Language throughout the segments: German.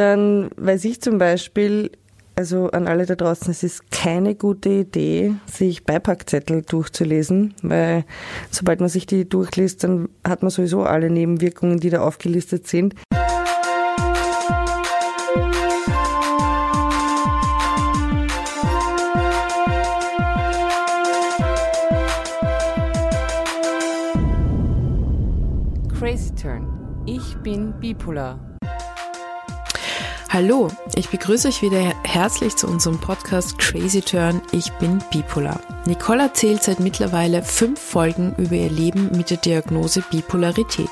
dann weiß ich zum Beispiel, also an alle da draußen, es ist keine gute Idee, sich Beipackzettel durchzulesen, weil sobald man sich die durchliest, dann hat man sowieso alle Nebenwirkungen, die da aufgelistet sind. Crazy Turn. Ich bin bipolar. Hallo, ich begrüße euch wieder herzlich zu unserem Podcast Crazy Turn. Ich bin bipolar. Nicole erzählt seit mittlerweile fünf Folgen über ihr Leben mit der Diagnose Bipolarität.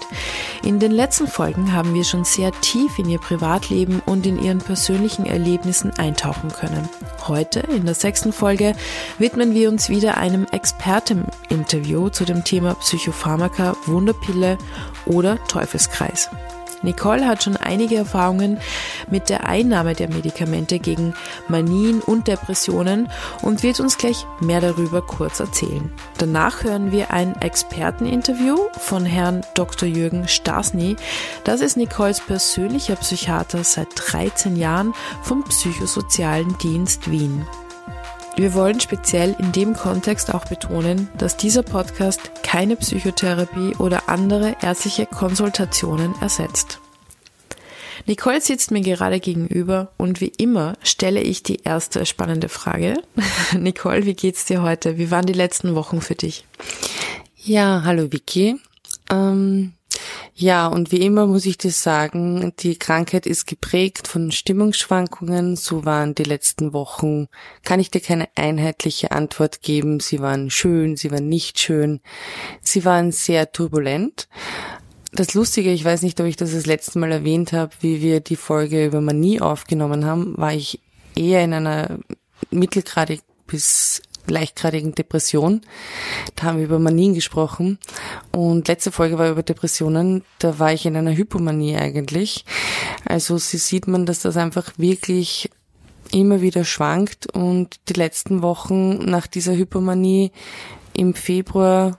In den letzten Folgen haben wir schon sehr tief in ihr Privatleben und in ihren persönlichen Erlebnissen eintauchen können. Heute, in der sechsten Folge, widmen wir uns wieder einem Experteninterview zu dem Thema Psychopharmaka, Wunderpille oder Teufelskreis. Nicole hat schon einige Erfahrungen mit der Einnahme der Medikamente gegen Manien und Depressionen und wird uns gleich mehr darüber kurz erzählen. Danach hören wir ein Experteninterview von Herrn Dr. Jürgen Stasny. Das ist Nicoles persönlicher Psychiater seit 13 Jahren vom Psychosozialen Dienst Wien. Wir wollen speziell in dem Kontext auch betonen, dass dieser Podcast keine Psychotherapie oder andere ärztliche Konsultationen ersetzt. Nicole sitzt mir gerade gegenüber und wie immer stelle ich die erste spannende Frage. Nicole, wie geht's dir heute? Wie waren die letzten Wochen für dich? Ja, hallo Vicky. Ähm, ja, und wie immer muss ich dir sagen, die Krankheit ist geprägt von Stimmungsschwankungen. So waren die letzten Wochen. Kann ich dir keine einheitliche Antwort geben. Sie waren schön, sie waren nicht schön. Sie waren sehr turbulent. Das Lustige, ich weiß nicht, ob ich das das letzte Mal erwähnt habe, wie wir die Folge über Manie aufgenommen haben, war ich eher in einer mittelgradig bis leichtgradigen Depression. Da haben wir über Manien gesprochen. Und letzte Folge war über Depressionen. Da war ich in einer Hypomanie eigentlich. Also sie sieht man, dass das einfach wirklich immer wieder schwankt. Und die letzten Wochen nach dieser Hypomanie im Februar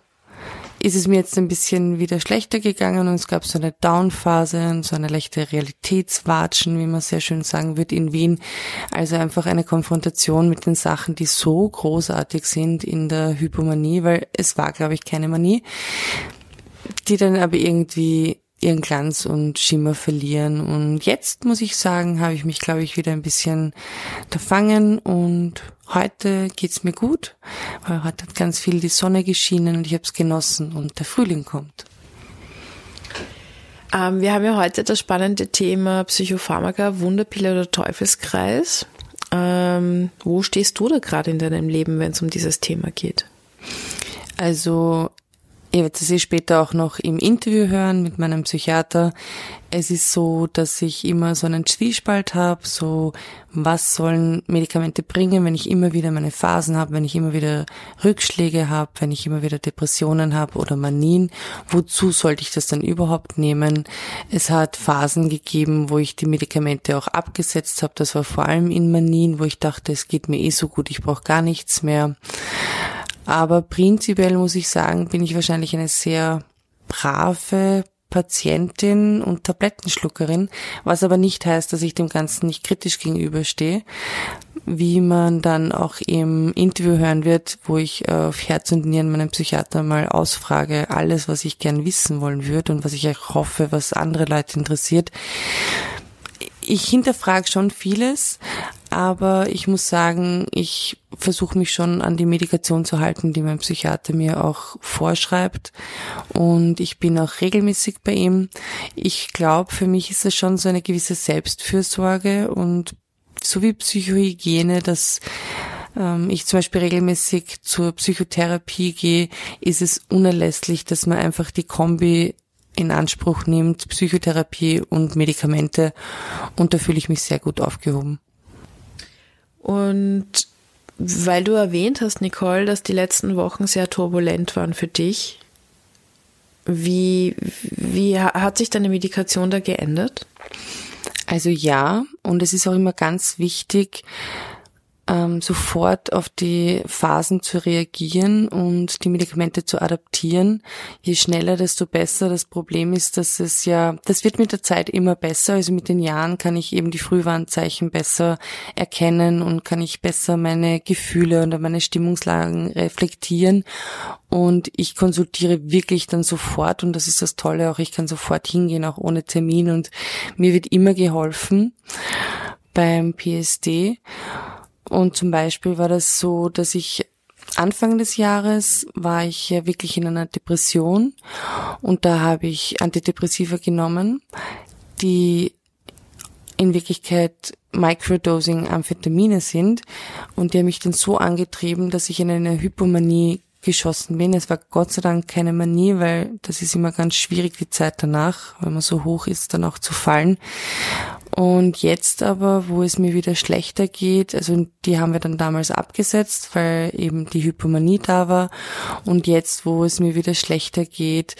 ist es mir jetzt ein bisschen wieder schlechter gegangen und es gab so eine Downphase und so eine leichte Realitätswatschen, wie man sehr schön sagen wird, in Wien. Also einfach eine Konfrontation mit den Sachen, die so großartig sind in der Hypomanie, weil es war, glaube ich, keine Manie, die dann aber irgendwie ihren Glanz und Schimmer verlieren. Und jetzt muss ich sagen, habe ich mich, glaube ich, wieder ein bisschen verfangen und heute geht's mir gut, weil heute hat ganz viel die Sonne geschienen und ich habe es genossen und der Frühling kommt. Ähm, wir haben ja heute das spannende Thema Psychopharmaka, Wunderpille oder Teufelskreis. Ähm, wo stehst du da gerade in deinem Leben, wenn es um dieses Thema geht? Also Ihr werdet es später auch noch im Interview hören mit meinem Psychiater. Es ist so, dass ich immer so einen Zwiespalt habe, so was sollen Medikamente bringen, wenn ich immer wieder meine Phasen habe, wenn ich immer wieder Rückschläge habe, wenn ich immer wieder Depressionen habe oder Manien. Wozu sollte ich das dann überhaupt nehmen? Es hat Phasen gegeben, wo ich die Medikamente auch abgesetzt habe. Das war vor allem in Manien, wo ich dachte, es geht mir eh so gut, ich brauche gar nichts mehr. Aber prinzipiell muss ich sagen, bin ich wahrscheinlich eine sehr brave Patientin und Tablettenschluckerin, was aber nicht heißt, dass ich dem Ganzen nicht kritisch gegenüberstehe, wie man dann auch im Interview hören wird, wo ich äh, auf Herz und Nieren meinen Psychiater mal ausfrage, alles, was ich gern wissen wollen würde und was ich auch hoffe, was andere Leute interessiert. Ich hinterfrage schon vieles, aber ich muss sagen, ich versuche mich schon an die Medikation zu halten, die mein Psychiater mir auch vorschreibt. Und ich bin auch regelmäßig bei ihm. Ich glaube, für mich ist es schon so eine gewisse Selbstfürsorge und so wie Psychohygiene, dass ähm, ich zum Beispiel regelmäßig zur Psychotherapie gehe, ist es unerlässlich, dass man einfach die Kombi in Anspruch nimmt, Psychotherapie und Medikamente. Und da fühle ich mich sehr gut aufgehoben. Und weil du erwähnt hast, Nicole, dass die letzten Wochen sehr turbulent waren für dich, wie, wie hat sich deine Medikation da geändert? Also ja, und es ist auch immer ganz wichtig, ähm, sofort auf die Phasen zu reagieren und die Medikamente zu adaptieren. Je schneller, desto besser. Das Problem ist, dass es ja, das wird mit der Zeit immer besser. Also mit den Jahren kann ich eben die Frühwarnzeichen besser erkennen und kann ich besser meine Gefühle und meine Stimmungslagen reflektieren. Und ich konsultiere wirklich dann sofort und das ist das Tolle auch, ich kann sofort hingehen, auch ohne Termin und mir wird immer geholfen beim PSD. Und zum Beispiel war das so, dass ich Anfang des Jahres war ich ja wirklich in einer Depression und da habe ich Antidepressiva genommen, die in Wirklichkeit Microdosing Amphetamine sind und die haben mich dann so angetrieben, dass ich in eine Hypomanie geschossen bin. Es war Gott sei Dank keine Manie, weil das ist immer ganz schwierig die Zeit danach, wenn man so hoch ist, dann auch zu fallen. Und jetzt aber, wo es mir wieder schlechter geht, also die haben wir dann damals abgesetzt, weil eben die Hypomanie da war. Und jetzt, wo es mir wieder schlechter geht,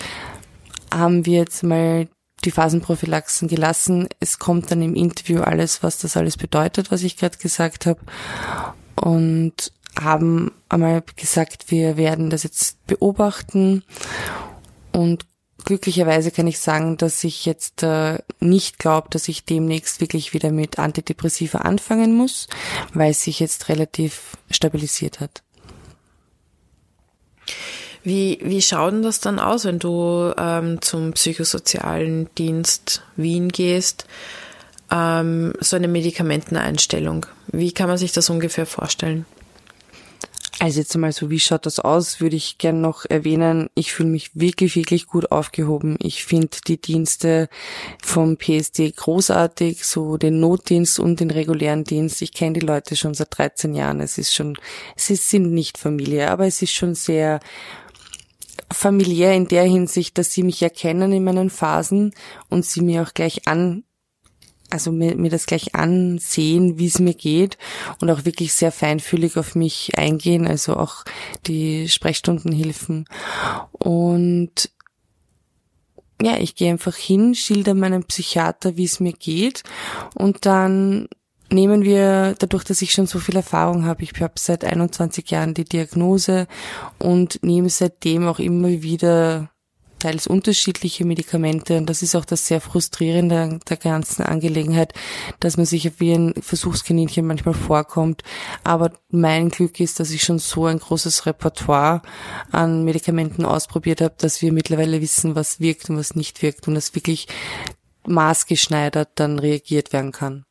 haben wir jetzt mal die Phasenprophylaxen gelassen. Es kommt dann im Interview alles, was das alles bedeutet, was ich gerade gesagt habe. Und haben einmal gesagt, wir werden das jetzt beobachten und glücklicherweise kann ich sagen, dass ich jetzt äh, nicht glaube, dass ich demnächst wirklich wieder mit Antidepressiva anfangen muss, weil es sich jetzt relativ stabilisiert hat. Wie, wie schaut denn das dann aus, wenn du ähm, zum psychosozialen Dienst Wien gehst? Ähm, so eine Medikamenteneinstellung. Wie kann man sich das ungefähr vorstellen? Also jetzt einmal so, wie schaut das aus, würde ich gern noch erwähnen. Ich fühle mich wirklich, wirklich gut aufgehoben. Ich finde die Dienste vom PSD großartig, so den Notdienst und den regulären Dienst. Ich kenne die Leute schon seit 13 Jahren. Es ist schon, sie sind nicht Familie, aber es ist schon sehr familiär in der Hinsicht, dass sie mich erkennen in meinen Phasen und sie mir auch gleich an also mir, mir das gleich ansehen, wie es mir geht und auch wirklich sehr feinfühlig auf mich eingehen, also auch die Sprechstundenhilfen. Und ja, ich gehe einfach hin, schilder meinem Psychiater, wie es mir geht und dann nehmen wir, dadurch, dass ich schon so viel Erfahrung habe, ich habe seit 21 Jahren die Diagnose und nehme seitdem auch immer wieder teils unterschiedliche Medikamente und das ist auch das sehr frustrierende der ganzen Angelegenheit, dass man sich wie ein Versuchskaninchen manchmal vorkommt. Aber mein Glück ist, dass ich schon so ein großes Repertoire an Medikamenten ausprobiert habe, dass wir mittlerweile wissen, was wirkt und was nicht wirkt und das wirklich maßgeschneidert dann reagiert werden kann.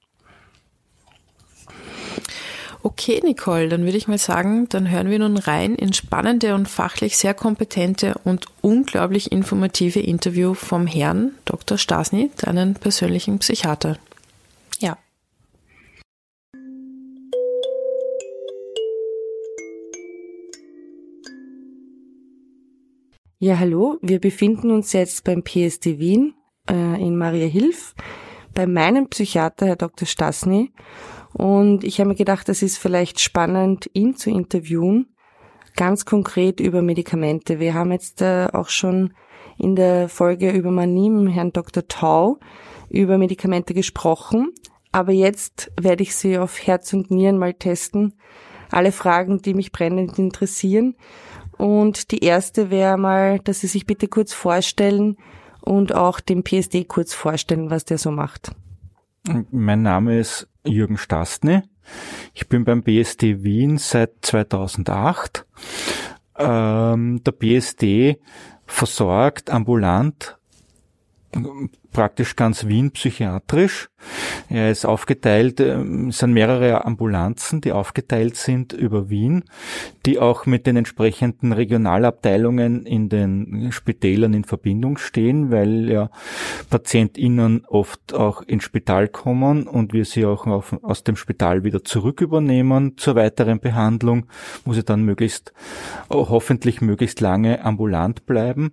Okay, Nicole, dann würde ich mal sagen, dann hören wir nun rein in spannende und fachlich sehr kompetente und unglaublich informative Interview vom Herrn Dr. Stasny, deinen persönlichen Psychiater. Ja. Ja, hallo. Wir befinden uns jetzt beim PSD Wien äh, in Maria Hilf bei meinem Psychiater, Herr Dr. Stasny. Und ich habe mir gedacht, es ist vielleicht spannend, ihn zu interviewen, ganz konkret über Medikamente. Wir haben jetzt äh, auch schon in der Folge über Manim, Herrn Dr. Tau, über Medikamente gesprochen. Aber jetzt werde ich sie auf Herz und Nieren mal testen. Alle Fragen, die mich brennend interessieren. Und die erste wäre mal, dass Sie sich bitte kurz vorstellen und auch dem PSD kurz vorstellen, was der so macht. Mein Name ist Jürgen Stastny. Ich bin beim BSD Wien seit 2008. Ähm, der BSD versorgt ambulant praktisch ganz Wien psychiatrisch. Er ist aufgeteilt, ähm, es sind mehrere Ambulanzen, die aufgeteilt sind über Wien, die auch mit den entsprechenden Regionalabteilungen in den Spitälern in Verbindung stehen, weil ja PatientInnen oft auch ins Spital kommen und wir sie auch auf, aus dem Spital wieder zurück übernehmen zur weiteren Behandlung, wo sie dann möglichst, hoffentlich möglichst lange ambulant bleiben.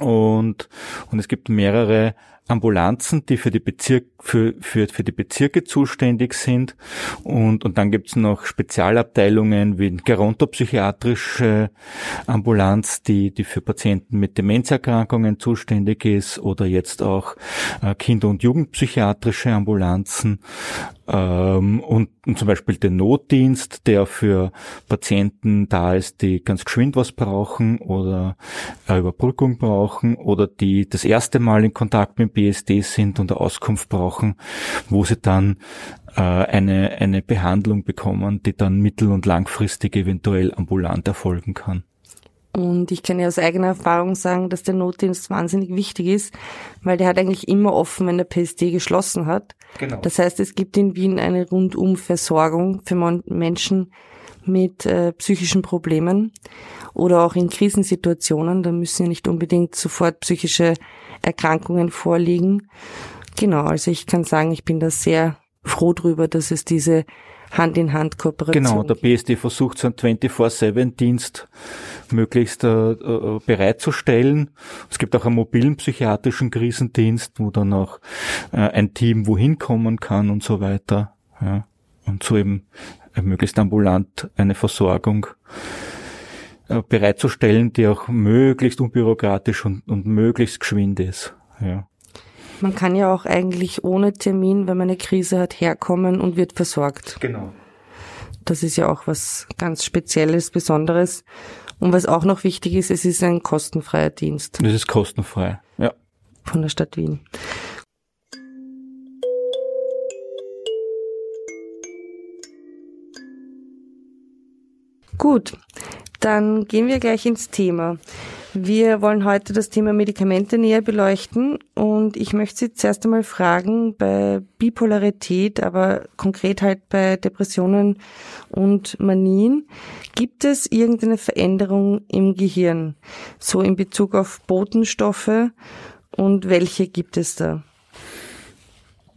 Und, und es gibt mehrere Ambulanzen, die für die Bezirk, für, für, für die Bezirke zuständig sind. Und, und dann gibt's noch Spezialabteilungen wie gerontopsychiatrische Ambulanz, die, die für Patienten mit Demenzerkrankungen zuständig ist oder jetzt auch äh, Kinder- und Jugendpsychiatrische Ambulanzen. Ähm, und, und, zum Beispiel den Notdienst, der für Patienten da ist, die ganz geschwind was brauchen oder eine Überbrückung brauchen oder die das erste Mal in Kontakt mit BSD sind und eine Auskunft brauchen, wo sie dann äh, eine, eine Behandlung bekommen, die dann mittel- und langfristig eventuell ambulant erfolgen kann. Und ich kann ja aus eigener Erfahrung sagen, dass der Notdienst wahnsinnig wichtig ist, weil der hat eigentlich immer offen, wenn der PSD geschlossen hat. Genau. Das heißt, es gibt in Wien eine Rundumversorgung für Menschen mit äh, psychischen Problemen oder auch in Krisensituationen. Da müssen ja nicht unbedingt sofort psychische Erkrankungen vorliegen. Genau, also ich kann sagen, ich bin da sehr froh drüber, dass es diese Hand-in-Hand-Kooperation. Genau, der BSD versucht so einen 24-7-Dienst möglichst äh, äh, bereitzustellen. Es gibt auch einen mobilen psychiatrischen Krisendienst, wo dann auch äh, ein Team wohin kommen kann und so weiter. Ja. Und so eben äh, möglichst ambulant eine Versorgung äh, bereitzustellen, die auch möglichst unbürokratisch und, und möglichst geschwind ist. Ja. Man kann ja auch eigentlich ohne Termin, wenn man eine Krise hat, herkommen und wird versorgt. Genau. Das ist ja auch was ganz Spezielles, Besonderes. Und was auch noch wichtig ist, es ist ein kostenfreier Dienst. Das ist kostenfrei, ja. Von der Stadt Wien. Gut, dann gehen wir gleich ins Thema. Wir wollen heute das Thema Medikamente näher beleuchten und ich möchte Sie zuerst einmal fragen, bei Bipolarität, aber konkret halt bei Depressionen und Manien, gibt es irgendeine Veränderung im Gehirn, so in Bezug auf Botenstoffe und welche gibt es da?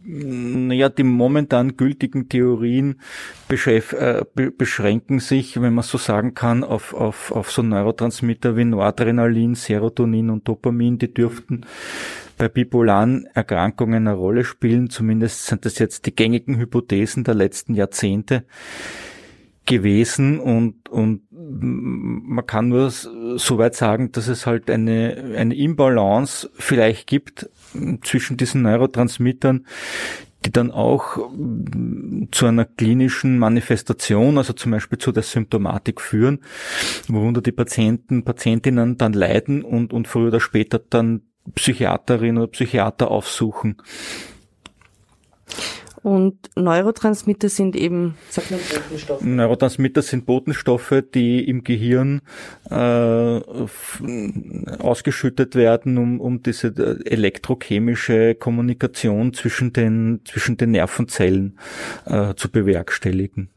Naja, die momentan gültigen Theorien äh, beschränken sich, wenn man so sagen kann, auf, auf, auf so Neurotransmitter wie Noradrenalin, Serotonin und Dopamin. Die dürften bei bipolaren Erkrankungen eine Rolle spielen. Zumindest sind das jetzt die gängigen Hypothesen der letzten Jahrzehnte gewesen und, und man kann nur so weit sagen, dass es halt eine, eine Imbalance vielleicht gibt zwischen diesen Neurotransmittern, die dann auch zu einer klinischen Manifestation, also zum Beispiel zu der Symptomatik führen, worunter die Patienten, Patientinnen dann leiden und, und früher oder später dann Psychiaterin oder Psychiater aufsuchen. Und Neurotransmitter sind eben, sagt man, Botenstoffe. Neurotransmitter sind Botenstoffe, die im Gehirn äh, ausgeschüttet werden, um, um diese äh, elektrochemische Kommunikation zwischen den, zwischen den Nervenzellen äh, zu bewerkstelligen.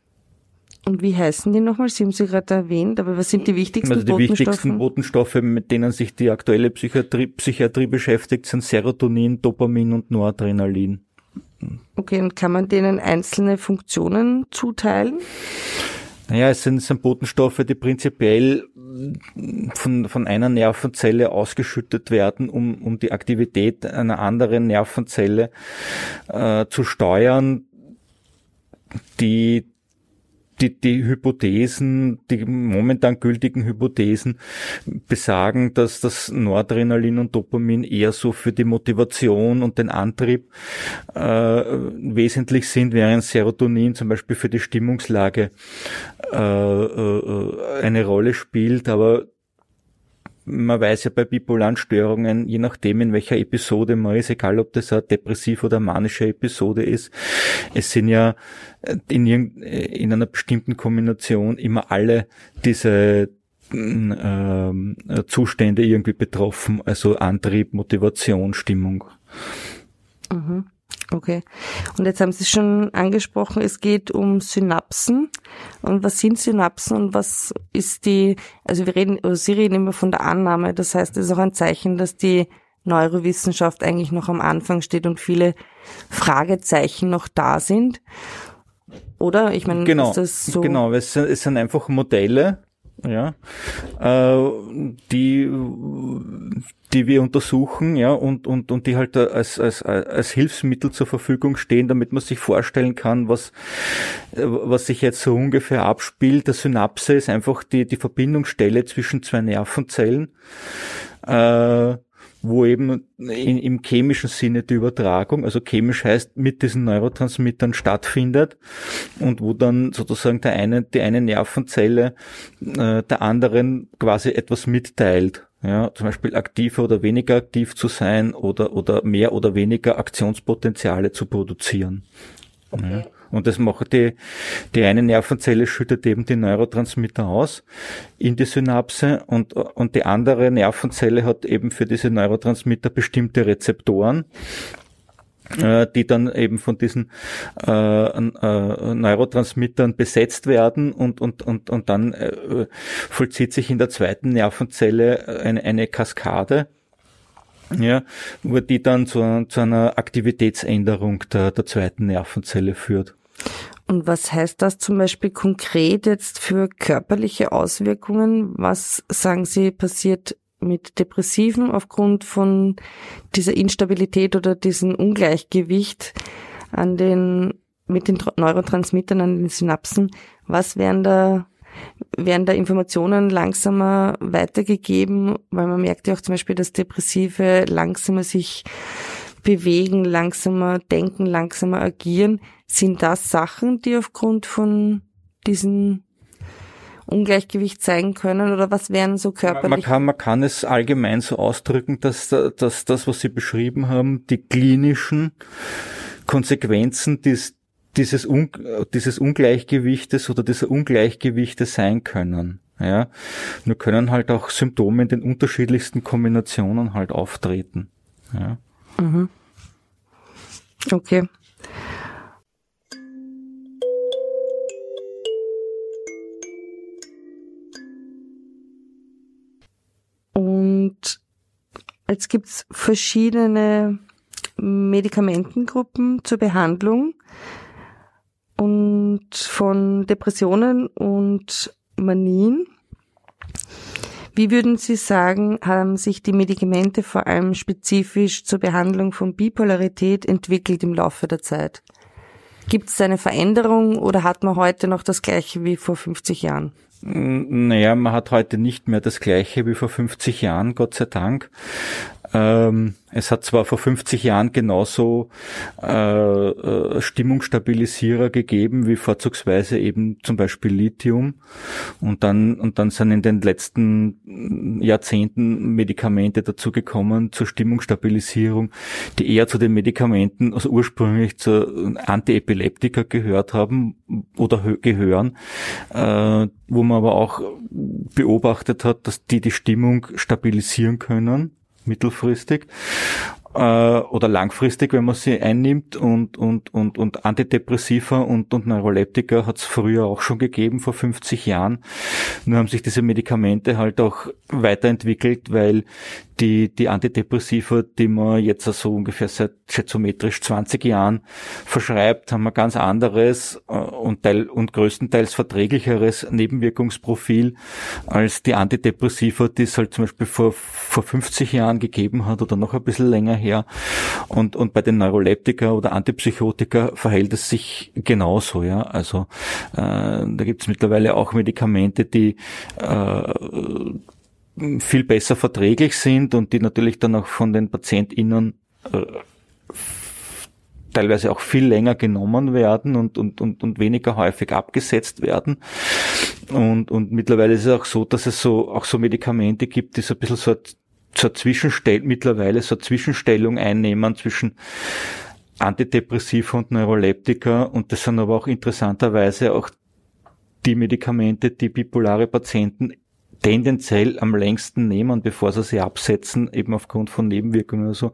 Und wie heißen die nochmal? Sie haben sie gerade erwähnt, aber was sind die wichtigsten also die Botenstoffe? Die wichtigsten Botenstoffe, mit denen sich die aktuelle Psychiatrie, Psychiatrie beschäftigt, sind Serotonin, Dopamin und Noradrenalin. Okay, und kann man denen einzelne Funktionen zuteilen? Naja, es sind, es sind Botenstoffe, die prinzipiell von, von einer Nervenzelle ausgeschüttet werden, um, um die Aktivität einer anderen Nervenzelle äh, zu steuern, die die, die Hypothesen, die momentan gültigen Hypothesen besagen, dass das Noradrenalin und Dopamin eher so für die Motivation und den Antrieb äh, wesentlich sind, während Serotonin zum Beispiel für die Stimmungslage äh, äh, eine Rolle spielt. Aber man weiß ja bei bipolaren Störungen, je nachdem in welcher Episode man ist, egal ob das eine depressive oder manische Episode ist, es sind ja in, in einer bestimmten Kombination immer alle diese äh, Zustände irgendwie betroffen, also Antrieb, Motivation, Stimmung. Mhm. Okay. Und jetzt haben Sie schon angesprochen, es geht um Synapsen. Und was sind Synapsen und was ist die, also wir reden, oder Sie reden immer von der Annahme. Das heißt, es ist auch ein Zeichen, dass die Neurowissenschaft eigentlich noch am Anfang steht und viele Fragezeichen noch da sind. Oder? Ich meine, genau, ist das so? Genau, es sind, es sind einfach Modelle, ja, äh, die, die wir untersuchen, ja, und, und, und die halt als, als, als Hilfsmittel zur Verfügung stehen, damit man sich vorstellen kann, was, was sich jetzt so ungefähr abspielt. Der Synapse ist einfach die, die Verbindungsstelle zwischen zwei Nervenzellen. Äh, wo eben in, im chemischen Sinne die Übertragung, also chemisch heißt mit diesen Neurotransmittern stattfindet und wo dann sozusagen der eine, die eine Nervenzelle äh, der anderen quasi etwas mitteilt. Ja, zum Beispiel aktiver oder weniger aktiv zu sein oder, oder mehr oder weniger Aktionspotenziale zu produzieren. Okay. Ja. Und das macht die, die eine Nervenzelle schüttet eben die Neurotransmitter aus in die Synapse und, und die andere Nervenzelle hat eben für diese Neurotransmitter bestimmte Rezeptoren äh, die dann eben von diesen äh, äh, Neurotransmittern besetzt werden und und und und dann äh, vollzieht sich in der zweiten Nervenzelle eine, eine Kaskade ja, wo die dann zu, zu einer Aktivitätsänderung der, der zweiten Nervenzelle führt. Und was heißt das zum Beispiel konkret jetzt für körperliche Auswirkungen? Was sagen Sie passiert mit Depressiven aufgrund von dieser Instabilität oder diesem Ungleichgewicht an den, mit den Neurotransmittern an den Synapsen? Was wären da werden da Informationen langsamer weitergegeben, weil man merkt ja auch zum Beispiel, dass Depressive langsamer sich bewegen, langsamer denken, langsamer agieren. Sind das Sachen, die aufgrund von diesen Ungleichgewicht zeigen können oder was wären so körperlich? Man kann, man kann es allgemein so ausdrücken, dass, dass das, was Sie beschrieben haben, die klinischen Konsequenzen des, dieses, Un dieses Ungleichgewichtes oder dieser Ungleichgewichte sein können. Ja, nur können halt auch Symptome in den unterschiedlichsten Kombinationen halt auftreten. Ja. Mhm. Okay. Und jetzt gibt's verschiedene Medikamentengruppen zur Behandlung und von Depressionen und Manien. Wie würden Sie sagen, haben sich die Medikamente vor allem spezifisch zur Behandlung von Bipolarität entwickelt im Laufe der Zeit? Gibt es eine Veränderung oder hat man heute noch das gleiche wie vor 50 Jahren? Naja, man hat heute nicht mehr das gleiche wie vor 50 Jahren, Gott sei Dank. Ähm, es hat zwar vor 50 Jahren genauso äh, äh, Stimmungsstabilisierer gegeben wie vorzugsweise eben zum Beispiel Lithium. Und dann und dann sind in den letzten Jahrzehnten Medikamente dazugekommen zur Stimmungsstabilisierung, die eher zu den Medikamenten, also ursprünglich zu Antiepileptika gehört haben oder gehören, äh, wo man aber auch beobachtet hat, dass die die Stimmung stabilisieren können mittelfristig äh, oder langfristig, wenn man sie einnimmt und und und und Antidepressiva und und Neuroleptika hat es früher auch schon gegeben vor 50 Jahren. Nur haben sich diese Medikamente halt auch weiterentwickelt, weil die, die Antidepressiva, die man jetzt so ungefähr seit schätzometrisch 20 Jahren verschreibt, haben ein ganz anderes äh, und, teil, und größtenteils verträglicheres Nebenwirkungsprofil als die Antidepressiva, die es halt zum Beispiel vor, vor 50 Jahren gegeben hat oder noch ein bisschen länger her. Und, und bei den Neuroleptika oder Antipsychotika verhält es sich genauso, ja. Also äh, da gibt es mittlerweile auch Medikamente, die äh, viel besser verträglich sind und die natürlich dann auch von den PatientInnen äh, teilweise auch viel länger genommen werden und, und, und, und weniger häufig abgesetzt werden. Und, und mittlerweile ist es auch so, dass es so auch so Medikamente gibt, die so ein bisschen so, so eine Zwischenstell mittlerweile so eine Zwischenstellung einnehmen zwischen Antidepressiva und Neuroleptika und das sind aber auch interessanterweise auch die Medikamente, die bipolare Patienten tendenziell am längsten nehmen, bevor sie sie absetzen, eben aufgrund von Nebenwirkungen oder so.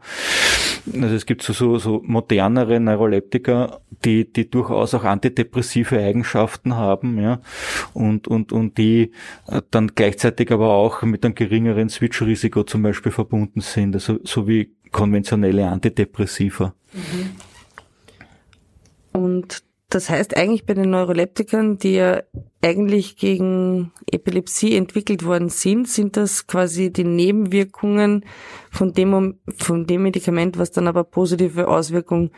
Also es gibt so, so, so modernere Neuroleptika, die, die durchaus auch antidepressive Eigenschaften haben, ja, und, und, und die äh, dann gleichzeitig aber auch mit einem geringeren Switch-Risiko zum Beispiel verbunden sind, also so wie konventionelle Antidepressiva. Mhm. Und das heißt eigentlich bei den Neuroleptikern, die ja eigentlich gegen Epilepsie entwickelt worden sind, sind das quasi die Nebenwirkungen von dem, von dem Medikament, was dann aber positive Auswirkungen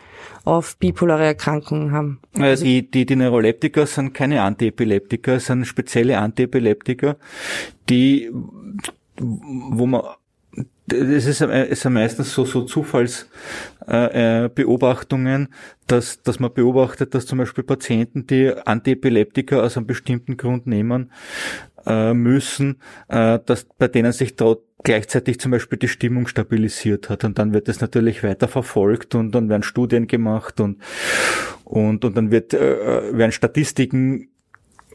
auf bipolare Erkrankungen haben. Also die, die, die Neuroleptika sind keine Antiepileptika, sind spezielle Antiepileptika, die, wo man es ist, es sind meistens so, so Zufallsbeobachtungen, äh, dass, dass man beobachtet, dass zum Beispiel Patienten, die Antiepileptika aus einem bestimmten Grund nehmen, äh, müssen, äh, dass bei denen sich dort gleichzeitig zum Beispiel die Stimmung stabilisiert hat. Und dann wird es natürlich weiter verfolgt und dann werden Studien gemacht und und und dann wird äh, werden Statistiken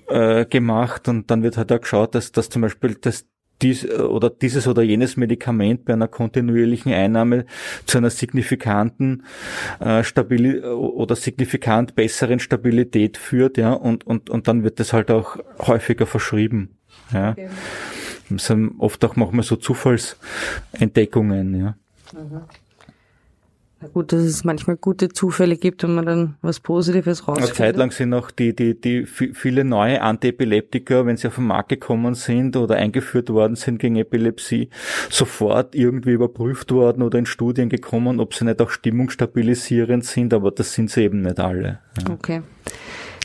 äh, gemacht und dann wird halt auch geschaut, dass dass zum Beispiel das dies oder dieses oder jenes Medikament bei einer kontinuierlichen Einnahme zu einer signifikanten äh, stabil oder signifikant besseren Stabilität führt, ja, und und und dann wird das halt auch häufiger verschrieben. Ja. Okay. Das sind oft auch manchmal so Zufallsentdeckungen, ja. Mhm. Gut, dass es manchmal gute Zufälle gibt und man dann was Positives rausfindet. Eine Zeit lang sind auch die, die, die viele neue Antiepileptika, wenn sie auf den Markt gekommen sind oder eingeführt worden sind gegen Epilepsie, sofort irgendwie überprüft worden oder in Studien gekommen, ob sie nicht auch stimmungsstabilisierend sind, aber das sind sie eben nicht alle. Ja. Okay.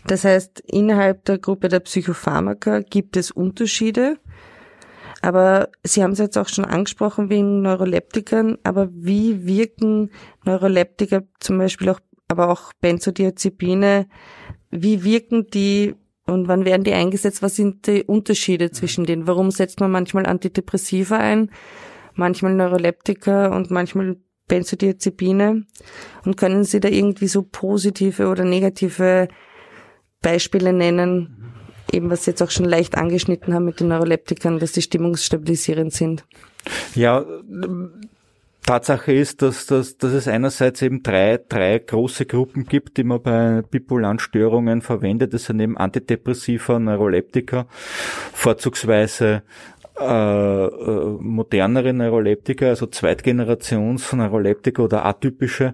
Das heißt, innerhalb der Gruppe der Psychopharmaka gibt es Unterschiede. Aber Sie haben es jetzt auch schon angesprochen wegen Neuroleptikern. Aber wie wirken Neuroleptiker zum Beispiel auch, aber auch Benzodiazepine? Wie wirken die und wann werden die eingesetzt? Was sind die Unterschiede zwischen denen? Warum setzt man manchmal Antidepressiva ein, manchmal Neuroleptiker und manchmal Benzodiazepine? Und können Sie da irgendwie so positive oder negative Beispiele nennen, eben was Sie jetzt auch schon leicht angeschnitten haben mit den Neuroleptikern, dass die stimmungsstabilisierend sind. Ja, Tatsache ist, dass, dass, dass es einerseits eben drei, drei große Gruppen gibt, die man bei bipolaren Störungen verwendet. Das sind eben Antidepressiva, Neuroleptika, vorzugsweise äh, äh, modernere Neuroleptika, also Zweitgenerations Neuroleptika oder atypische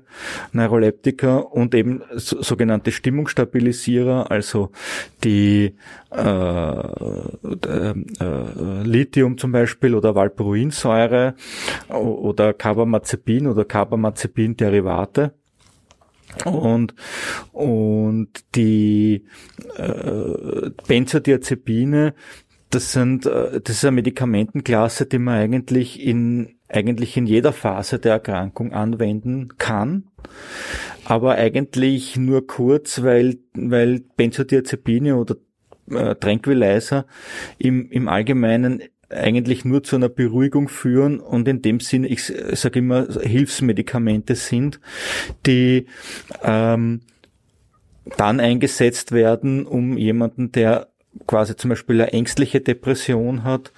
Neuroleptika und eben so, sogenannte Stimmungsstabilisierer, also die äh, äh, äh, Lithium zum Beispiel oder Valproinsäure oder Carbamazepin oder Carbamazepin-Derivate. Und, und die äh, Benzodiazepine, das sind, äh, das ist eine Medikamentenklasse, die man eigentlich in, eigentlich in jeder Phase der Erkrankung anwenden kann. Aber eigentlich nur kurz, weil, weil Benzodiazepine oder äh, Tranquilizer im, im Allgemeinen eigentlich nur zu einer Beruhigung führen und in dem Sinne, ich sage immer, Hilfsmedikamente sind, die ähm, dann eingesetzt werden, um jemanden, der quasi zum Beispiel eine ängstliche Depression hat,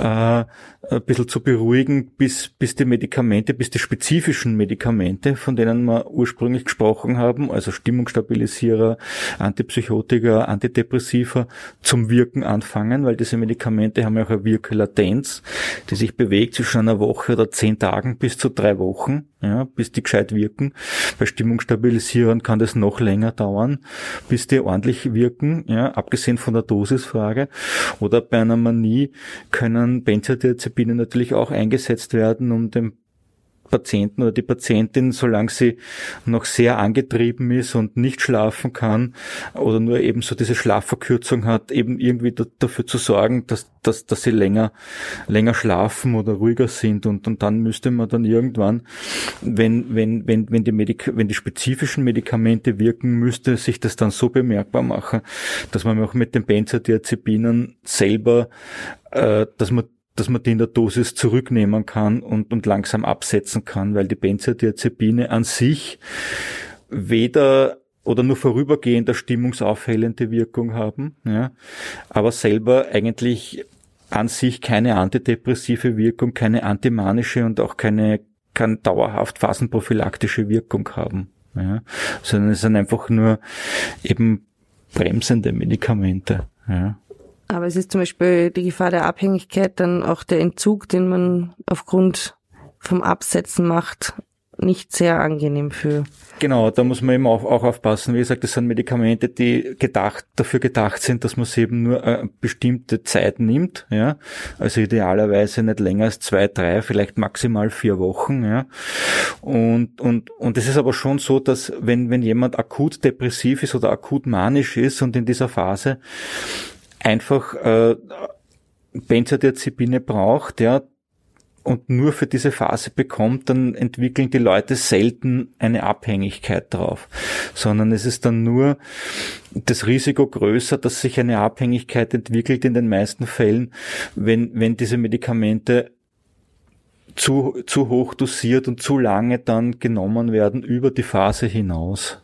äh, ein bisschen zu beruhigen, bis, bis die Medikamente, bis die spezifischen Medikamente, von denen wir ursprünglich gesprochen haben, also Stimmungsstabilisierer, Antipsychotika, Antidepressiva, zum Wirken anfangen, weil diese Medikamente haben ja auch eine Wirkelatenz, die sich bewegt zwischen einer Woche oder zehn Tagen bis zu drei Wochen, ja, bis die gescheit wirken. Bei Stimmungsstabilisierern kann das noch länger dauern, bis die ordentlich wirken, ja, abgesehen von der Dosisfrage. Oder bei einer Manie können Benzodiazepine Benzodiazepine natürlich auch eingesetzt werden, um den Patienten oder die Patientin, solange sie noch sehr angetrieben ist und nicht schlafen kann oder nur eben so diese Schlafverkürzung hat, eben irgendwie da, dafür zu sorgen, dass, dass, dass sie länger, länger schlafen oder ruhiger sind. Und, und dann müsste man dann irgendwann, wenn, wenn, wenn, wenn die Medik wenn die spezifischen Medikamente wirken, müsste sich das dann so bemerkbar machen, dass man auch mit den Benzodiazepinen selber, äh, dass man dass man die in der Dosis zurücknehmen kann und, und langsam absetzen kann, weil die Benzodiazepine an sich weder oder nur vorübergehend eine stimmungsaufhellende Wirkung haben, ja, aber selber eigentlich an sich keine antidepressive Wirkung, keine antimanische und auch keine, kann dauerhaft phasenprophylaktische Wirkung haben, ja, sondern es sind einfach nur eben bremsende Medikamente, ja. Aber es ist zum Beispiel die Gefahr der Abhängigkeit, dann auch der Entzug, den man aufgrund vom Absetzen macht, nicht sehr angenehm für. Genau, da muss man eben auch, auch aufpassen. Wie gesagt, das sind Medikamente, die gedacht, dafür gedacht sind, dass man sie eben nur eine bestimmte Zeit nimmt, ja. Also idealerweise nicht länger als zwei, drei, vielleicht maximal vier Wochen, ja. Und, und, und es ist aber schon so, dass wenn, wenn jemand akut depressiv ist oder akut manisch ist und in dieser Phase einfach äh, Benzodiazepine braucht, ja, und nur für diese Phase bekommt, dann entwickeln die Leute selten eine Abhängigkeit drauf, sondern es ist dann nur das Risiko größer, dass sich eine Abhängigkeit entwickelt in den meisten Fällen, wenn, wenn diese Medikamente zu, zu hoch dosiert und zu lange dann genommen werden über die Phase hinaus.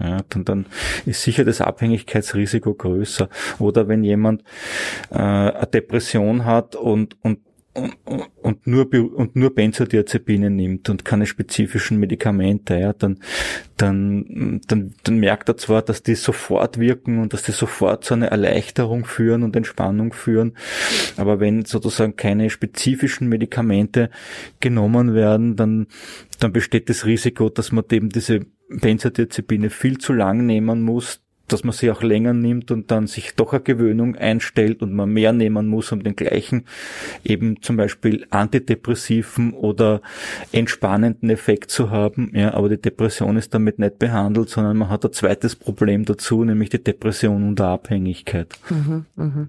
Ja, dann, dann ist sicher das Abhängigkeitsrisiko größer. Oder wenn jemand äh, eine Depression hat und, und und nur und nur Benzodiazepine nimmt und keine spezifischen Medikamente, ja, dann dann dann dann merkt er zwar, dass die sofort wirken und dass die sofort zu einer Erleichterung führen und Entspannung führen, aber wenn sozusagen keine spezifischen Medikamente genommen werden, dann dann besteht das Risiko, dass man eben diese Benzodiazepine viel zu lang nehmen muss, dass man sie auch länger nimmt und dann sich doch eine Gewöhnung einstellt und man mehr nehmen muss, um den gleichen eben zum Beispiel antidepressiven oder entspannenden Effekt zu haben. Ja, aber die Depression ist damit nicht behandelt, sondern man hat ein zweites Problem dazu, nämlich die Depression und Abhängigkeit. Mhm, mh.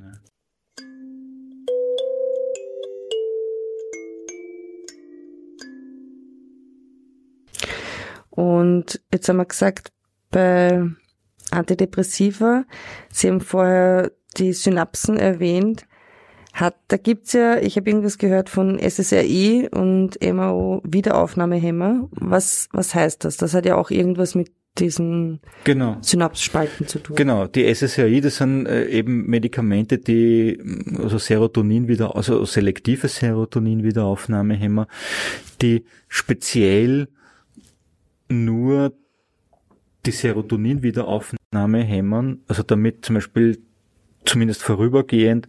Und jetzt haben wir gesagt, bei Antidepressiva. Sie haben vorher die Synapsen erwähnt. Hat, da gibt's ja, ich habe irgendwas gehört von SSRI und MAO Wiederaufnahmehämmer. Was, was heißt das? Das hat ja auch irgendwas mit diesen genau. Synapsspalten zu tun. Genau, die SSRI, das sind äh, eben Medikamente, die also Serotonin wieder, also selektive Serotonin Wiederaufnahmehämmer, die speziell nur die Serotonin-Wiederaufnahme hämmern, also damit zum Beispiel zumindest vorübergehend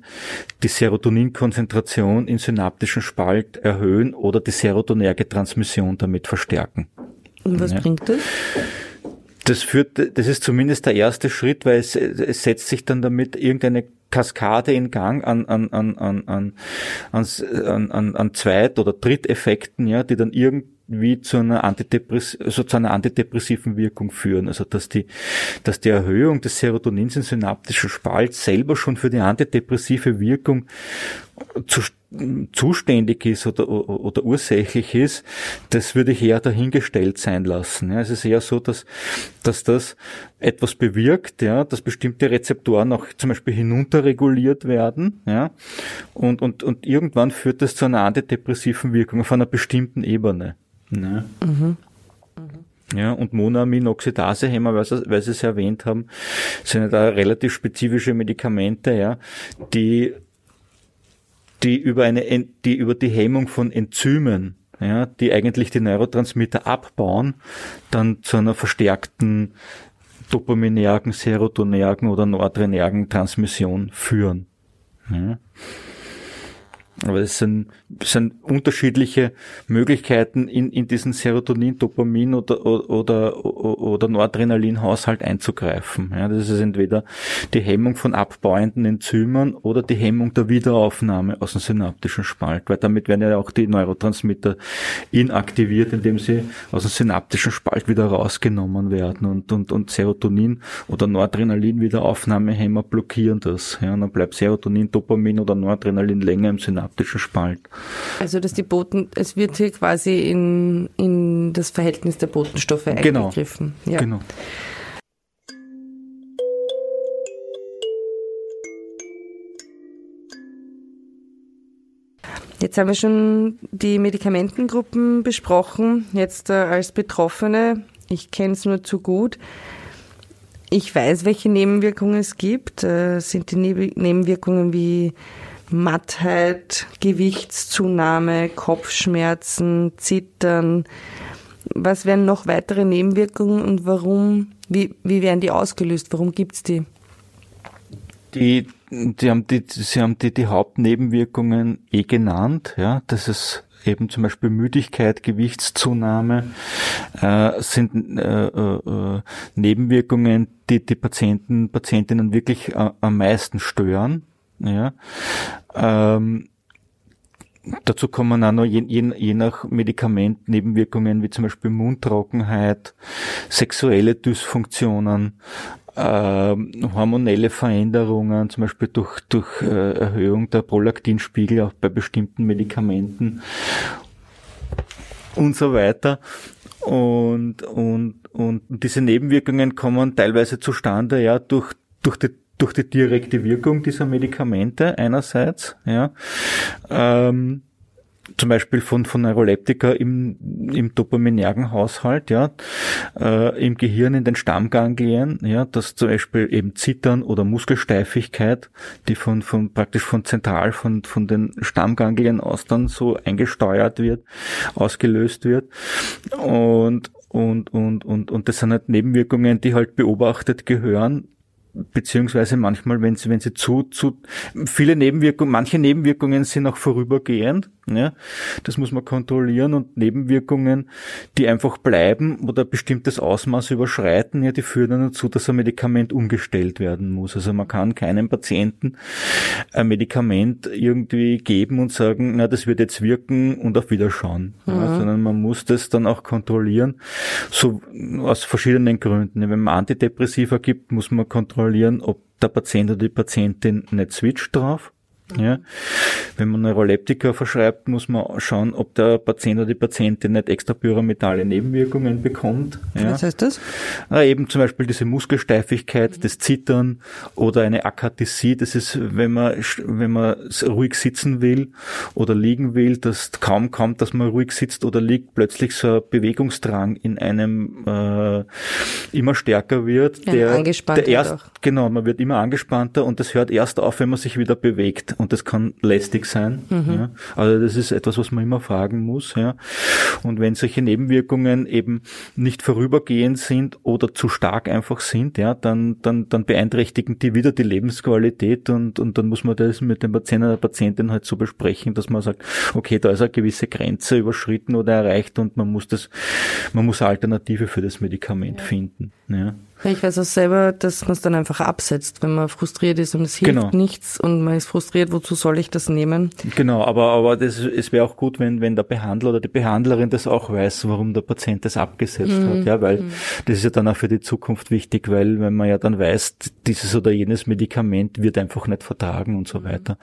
die Serotoninkonzentration im synaptischen Spalt erhöhen oder die serotonerge Transmission damit verstärken. Und was ja. bringt das? Das führt, das ist zumindest der erste Schritt, weil es, es setzt sich dann damit irgendeine Kaskade in Gang an, an, an, an, an, an, an, an Zweit- oder Dritteffekten, ja, die dann irgendwie wie zu einer Antidepress also zu einer antidepressiven Wirkung führen. Also dass die, dass die Erhöhung des Serotonins im synaptischen Spalt selber schon für die antidepressive Wirkung zu, zuständig ist oder, oder ursächlich ist, das würde ich eher dahingestellt sein lassen. Ja, es ist eher so, dass, dass das etwas bewirkt, ja, dass bestimmte Rezeptoren auch zum Beispiel hinunterreguliert werden, ja, und, und, und irgendwann führt das zu einer antidepressiven Wirkung auf einer bestimmten Ebene. Ne? Mhm. Ja, und Monaminoxidase-Hämmer, weil Sie, weil Sie es erwähnt haben, sind da relativ spezifische Medikamente, ja, die, die über eine, die über die Hemmung von Enzymen, ja, die eigentlich die Neurotransmitter abbauen, dann zu einer verstärkten dopaminergen, serotonergen oder noradrenergen Transmission führen. Ja. Aber es sind, sind unterschiedliche Möglichkeiten, in, in diesen Serotonin, Dopamin oder, oder, oder Noradrenalin-Haushalt einzugreifen. Ja, das ist entweder die Hemmung von abbauenden Enzymen oder die Hemmung der Wiederaufnahme aus dem synaptischen Spalt, weil damit werden ja auch die Neurotransmitter inaktiviert, indem sie aus dem synaptischen Spalt wieder rausgenommen werden und, und, und Serotonin oder Noradrenalin-Wiederaufnahmehämmer blockieren das. Ja, und dann bleibt Serotonin, Dopamin oder Noradrenalin länger im Synaptischen synaptischen Spalt. Also dass die Boten, es wird hier quasi in, in das Verhältnis der Botenstoffe genau. eingegriffen. Ja. Genau. Jetzt haben wir schon die Medikamentengruppen besprochen. Jetzt äh, als Betroffene, ich kenne es nur zu gut. Ich weiß, welche Nebenwirkungen es gibt. Äh, sind die Nebenwirkungen wie Mattheit, Gewichtszunahme, Kopfschmerzen, Zittern. Was wären noch weitere Nebenwirkungen und warum, wie, wie werden die ausgelöst? Warum gibt's die? Die, die haben die, sie haben die, die Hauptnebenwirkungen eh genannt, ja, das ist eben zum Beispiel Müdigkeit, Gewichtszunahme, äh, sind äh, äh, Nebenwirkungen, die die Patienten, Patientinnen wirklich äh, am meisten stören. Ja. Ähm, dazu kommen auch noch je, je, je nach Medikament Nebenwirkungen wie zum Beispiel Mundtrockenheit, sexuelle Dysfunktionen, äh, hormonelle Veränderungen, zum Beispiel durch, durch äh, Erhöhung der Prolaktinspiegel auch bei bestimmten Medikamenten und so weiter. Und, und, und diese Nebenwirkungen kommen teilweise zustande, ja, durch, durch die durch die direkte Wirkung dieser Medikamente einerseits, ja, ähm, zum Beispiel von, von Neuroleptika im, im dopaminergen Haushalt, ja, äh, im Gehirn in den Stammganglien, ja, dass zum Beispiel eben Zittern oder Muskelsteifigkeit, die von, von praktisch von zentral von, von den Stammganglien aus dann so eingesteuert wird, ausgelöst wird. Und, und, und, und, und das sind halt Nebenwirkungen, die halt beobachtet gehören beziehungsweise manchmal, wenn sie, wenn sie zu, zu, viele Nebenwirkungen, manche Nebenwirkungen sind auch vorübergehend, ja, das muss man kontrollieren und Nebenwirkungen, die einfach bleiben oder bestimmtes Ausmaß überschreiten, ja, die führen dann dazu, dass ein Medikament umgestellt werden muss. Also man kann keinem Patienten ein Medikament irgendwie geben und sagen, na, das wird jetzt wirken und auf Wiederschauen, mhm. ja, sondern man muss das dann auch kontrollieren, so aus verschiedenen Gründen. Wenn man Antidepressiva gibt, muss man kontrollieren, ob der Patient oder die Patientin nicht switcht drauf. Ja. Wenn man Neuroleptika verschreibt, muss man schauen, ob der Patient oder die Patientin nicht extra pyramidale Nebenwirkungen bekommt. Ja. Was heißt das? Na, eben zum Beispiel diese Muskelsteifigkeit, das Zittern oder eine Akathisie. Das ist, wenn man, wenn man ruhig sitzen will oder liegen will, dass kaum kommt, dass man ruhig sitzt oder liegt, plötzlich so ein Bewegungsdrang in einem äh, immer stärker wird. Ja, der, der erst, genau, man wird immer angespannter und das hört erst auf, wenn man sich wieder bewegt und das kann lästig sein. Mhm. Ja. Also das ist etwas, was man immer fragen muss. Ja. Und wenn solche Nebenwirkungen eben nicht vorübergehend sind oder zu stark einfach sind, ja, dann, dann, dann beeinträchtigen die wieder die Lebensqualität und, und dann muss man das mit dem Patienten oder der Patientin halt so besprechen, dass man sagt, okay, da ist eine gewisse Grenze überschritten oder erreicht und man muss das, man muss eine Alternative für das Medikament finden. Ja. Ich weiß auch selber, dass man es dann einfach absetzt, wenn man frustriert ist und es hilft genau. nichts und man ist frustriert, wozu soll ich das nehmen? Genau, aber, aber das, es wäre auch gut, wenn, wenn der Behandler oder die Behandlerin das auch weiß, warum der Patient das abgesetzt mhm. hat, ja, weil mhm. das ist ja dann auch für die Zukunft wichtig, weil wenn man ja dann weiß, dieses oder jenes Medikament wird einfach nicht vertragen und so weiter.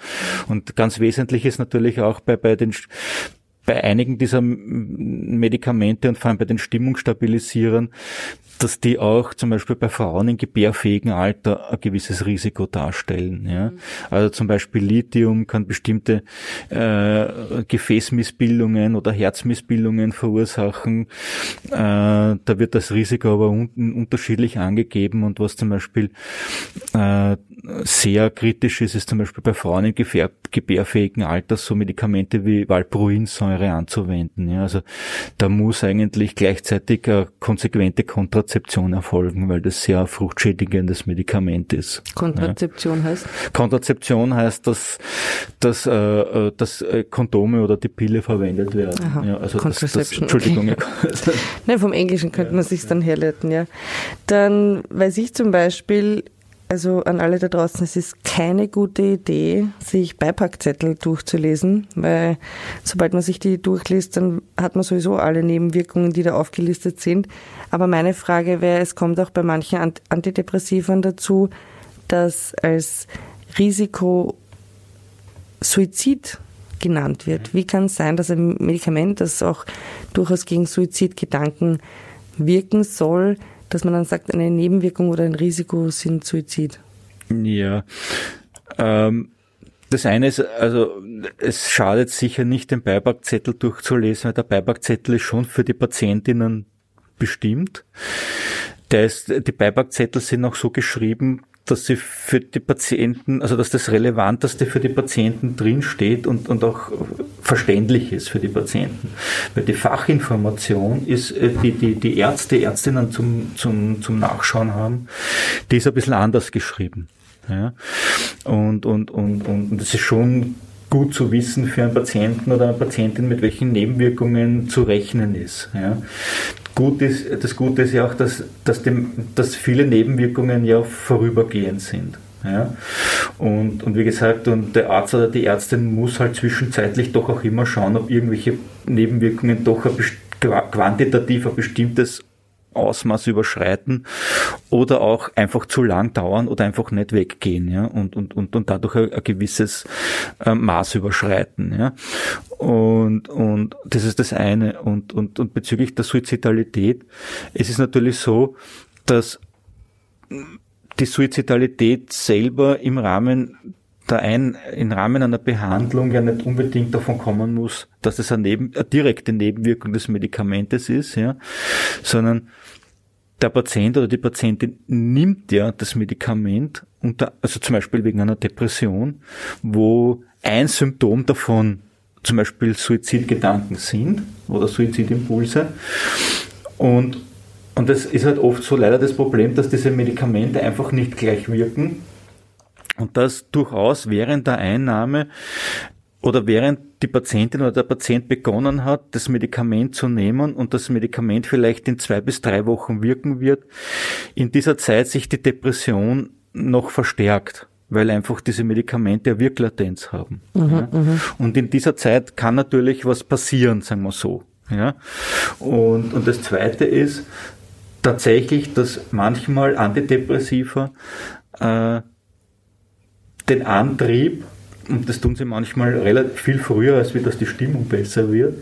Und ganz wesentlich ist natürlich auch bei, bei den bei einigen dieser Medikamente und vor allem bei den Stimmungsstabilisierern, dass die auch zum Beispiel bei Frauen in gebärfähigen Alter ein gewisses Risiko darstellen. Ja? Mhm. Also zum Beispiel Lithium kann bestimmte äh, Gefäßmissbildungen oder Herzmissbildungen verursachen. Äh, da wird das Risiko aber un unterschiedlich angegeben und was zum Beispiel äh, sehr kritisch ist, ist zum Beispiel bei Frauen im gebärfähigen Alter so Medikamente wie Valproinsäure anzuwenden. Ja? Also da muss eigentlich gleichzeitig eine konsequente Kontrazeption Kontrazeption erfolgen, weil das sehr fruchtschädigendes Medikament ist. Kontrazeption ja. heißt? Kontrazeption heißt, dass, dass, äh, äh dass äh, Kondome oder die Pille verwendet werden. Aha. Ja, also. Das, das, Entschuldigung. Okay. Nein, vom Englischen könnte ja. man sich dann herleiten, ja. Dann weiß ich zum Beispiel, also an alle da draußen, es ist keine gute Idee, sich Beipackzettel durchzulesen, weil sobald man sich die durchliest, dann hat man sowieso alle Nebenwirkungen, die da aufgelistet sind. Aber meine Frage wäre, es kommt auch bei manchen Antidepressivern dazu, dass als Risiko Suizid genannt wird. Wie kann es sein, dass ein Medikament, das auch durchaus gegen Suizidgedanken wirken soll, dass man dann sagt, eine Nebenwirkung oder ein Risiko sind Suizid? Ja. Ähm, das eine ist, also es schadet sicher nicht, den Beipackzettel durchzulesen, weil der Beipackzettel ist schon für die Patientinnen bestimmt. Der ist, die Beipackzettel sind auch so geschrieben, dass sie für die Patienten, also dass das Relevanteste für die Patienten drinsteht und, und auch verständlich ist für die Patienten. Weil die Fachinformation ist, äh, die, die, die Ärzte, Ärztinnen zum, zum, zum Nachschauen haben, die ist ein bisschen anders geschrieben. Ja? Und, und, und, und das ist schon gut zu wissen für einen Patienten oder eine Patientin, mit welchen Nebenwirkungen zu rechnen ist. Ja. Gut ist, das Gute ist ja auch, dass, dass, dem, dass viele Nebenwirkungen ja vorübergehend sind. Ja? Und, und wie gesagt, und der Arzt oder die Ärztin muss halt zwischenzeitlich doch auch immer schauen, ob irgendwelche Nebenwirkungen doch ein quantitativ ein bestimmtes Ausmaß überschreiten oder auch einfach zu lang dauern oder einfach nicht weggehen, ja, und, und, und, und dadurch ein, ein gewisses äh, Maß überschreiten, ja. Und, und das ist das eine. Und, und, und bezüglich der Suizidalität, es ist natürlich so, dass die Suizidalität selber im Rahmen der ein, im Rahmen einer Behandlung ja nicht unbedingt davon kommen muss, dass es eine, Neben, eine direkte Nebenwirkung des Medikamentes ist, ja, sondern der Patient oder die Patientin nimmt ja das Medikament, unter, also zum Beispiel wegen einer Depression, wo ein Symptom davon zum Beispiel Suizidgedanken sind oder Suizidimpulse. Und, und das ist halt oft so leider das Problem, dass diese Medikamente einfach nicht gleich wirken und dass durchaus während der Einnahme oder während die Patientin oder der Patient begonnen hat, das Medikament zu nehmen und das Medikament vielleicht in zwei bis drei Wochen wirken wird, in dieser Zeit sich die Depression noch verstärkt weil einfach diese Medikamente Wirklatenz haben. Mhm, ja. Mhm. Und in dieser Zeit kann natürlich was passieren, sagen wir so. Ja. Und, und das Zweite ist tatsächlich, dass manchmal Antidepressiva äh, den Antrieb, und das tun sie manchmal relativ viel früher, als wie das die Stimmung besser wird,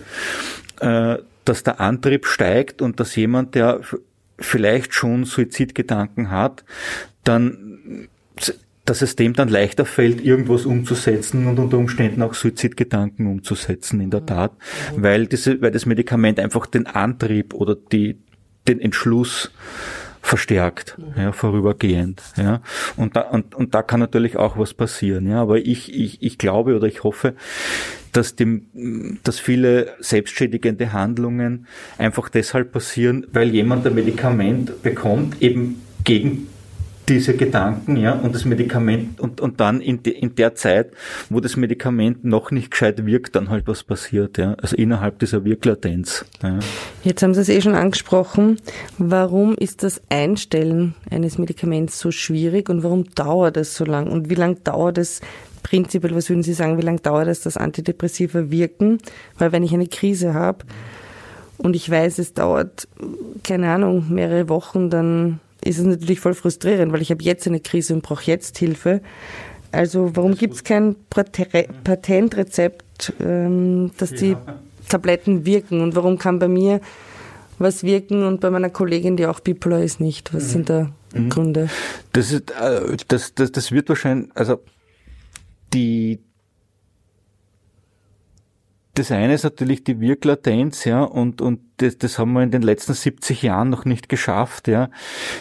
äh, dass der Antrieb steigt und dass jemand, der vielleicht schon Suizidgedanken hat, dann dass es dem dann leichter fällt, irgendwas umzusetzen und unter Umständen auch Suizidgedanken umzusetzen, in der Tat, weil diese, weil das Medikament einfach den Antrieb oder die, den Entschluss verstärkt, ja, vorübergehend, ja. Und da, und, und da kann natürlich auch was passieren, ja. Aber ich, ich, ich glaube oder ich hoffe, dass dem, dass viele selbstschädigende Handlungen einfach deshalb passieren, weil jemand ein Medikament bekommt, eben gegen diese Gedanken, ja, und das Medikament, und, und dann in, de, in der Zeit, wo das Medikament noch nicht gescheit wirkt, dann halt was passiert, ja, also innerhalb dieser Wirklatenz. Ja. Jetzt haben Sie es eh schon angesprochen. Warum ist das Einstellen eines Medikaments so schwierig und warum dauert es so lang? Und wie lange dauert es prinzipiell, was würden Sie sagen, wie lange dauert es, dass Antidepressiva wirken? Weil wenn ich eine Krise habe und ich weiß, es dauert, keine Ahnung, mehrere Wochen, dann ist es natürlich voll frustrierend, weil ich habe jetzt eine Krise und brauche jetzt Hilfe. Also warum gibt es kein Patentrezept, ähm, dass die Tabletten wirken und warum kann bei mir was wirken und bei meiner Kollegin, die auch bipolar ist, nicht? Was mhm. sind da mhm. Gründe? Das ist, äh, das, das, das wird wahrscheinlich, also die, das eine ist natürlich die Wirklatenz, ja, und, und das, das haben wir in den letzten 70 Jahren noch nicht geschafft, ja.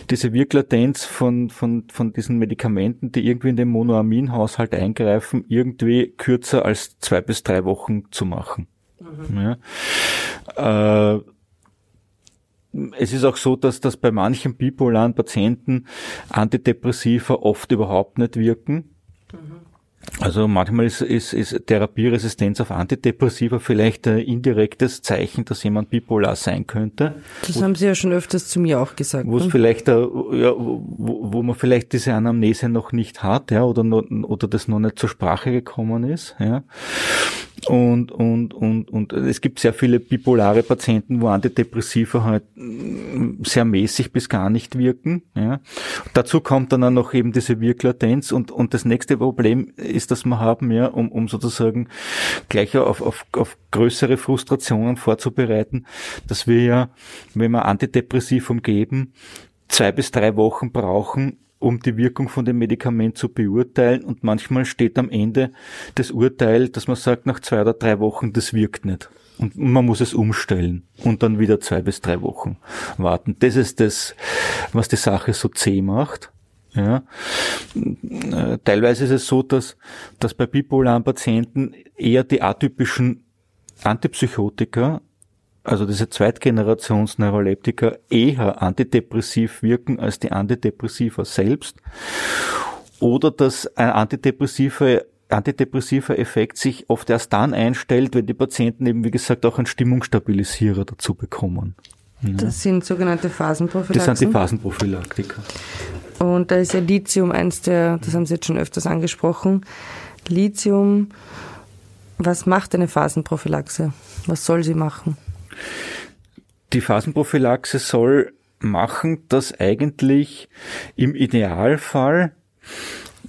Diese Wirklatenz von, von, von diesen Medikamenten, die irgendwie in den Monoaminhaushalt eingreifen, irgendwie kürzer als zwei bis drei Wochen zu machen. Mhm. Ja. Äh, es ist auch so, dass das bei manchen bipolaren Patienten Antidepressiva oft überhaupt nicht wirken. Also manchmal ist, ist, ist Therapieresistenz auf Antidepressiva vielleicht ein indirektes Zeichen, dass jemand bipolar sein könnte. Das wo, haben Sie ja schon öfters zu mir auch gesagt. Wo es ne? vielleicht, ja, wo, wo man vielleicht diese Anamnese noch nicht hat, ja, oder, oder das noch nicht zur Sprache gekommen ist, ja. Und, und, und, und es gibt sehr viele bipolare Patienten, wo Antidepressiva halt mm, sehr mäßig bis gar nicht wirken. Ja. Dazu kommt dann auch noch eben diese Wirklatenz und, und das nächste Problem ist, dass wir haben, ja, um, um sozusagen gleich auf, auf, auf größere Frustrationen vorzubereiten, dass wir ja, wenn wir Antidepressivum geben, zwei bis drei Wochen brauchen, um die Wirkung von dem Medikament zu beurteilen. Und manchmal steht am Ende das Urteil, dass man sagt, nach zwei oder drei Wochen, das wirkt nicht. Und man muss es umstellen und dann wieder zwei bis drei Wochen warten. Das ist das, was die Sache so zäh macht. Ja. Teilweise ist es so, dass, dass bei bipolaren Patienten eher die atypischen Antipsychotika also diese Zweitgenerationsneuroleptika eher antidepressiv wirken als die Antidepressiva selbst oder dass ein antidepressiver antidepressiver Effekt sich oft erst dann einstellt, wenn die Patienten eben, wie gesagt, auch einen Stimmungsstabilisierer dazu bekommen. Das sind sogenannte Phasenprophylaxen. Das sind die Phasenprophylaktika. Und da ist ja Lithium eins der, das haben Sie jetzt schon öfters angesprochen. Lithium, was macht eine Phasenprophylaxe? Was soll sie machen? Die Phasenprophylaxe soll machen, dass eigentlich im Idealfall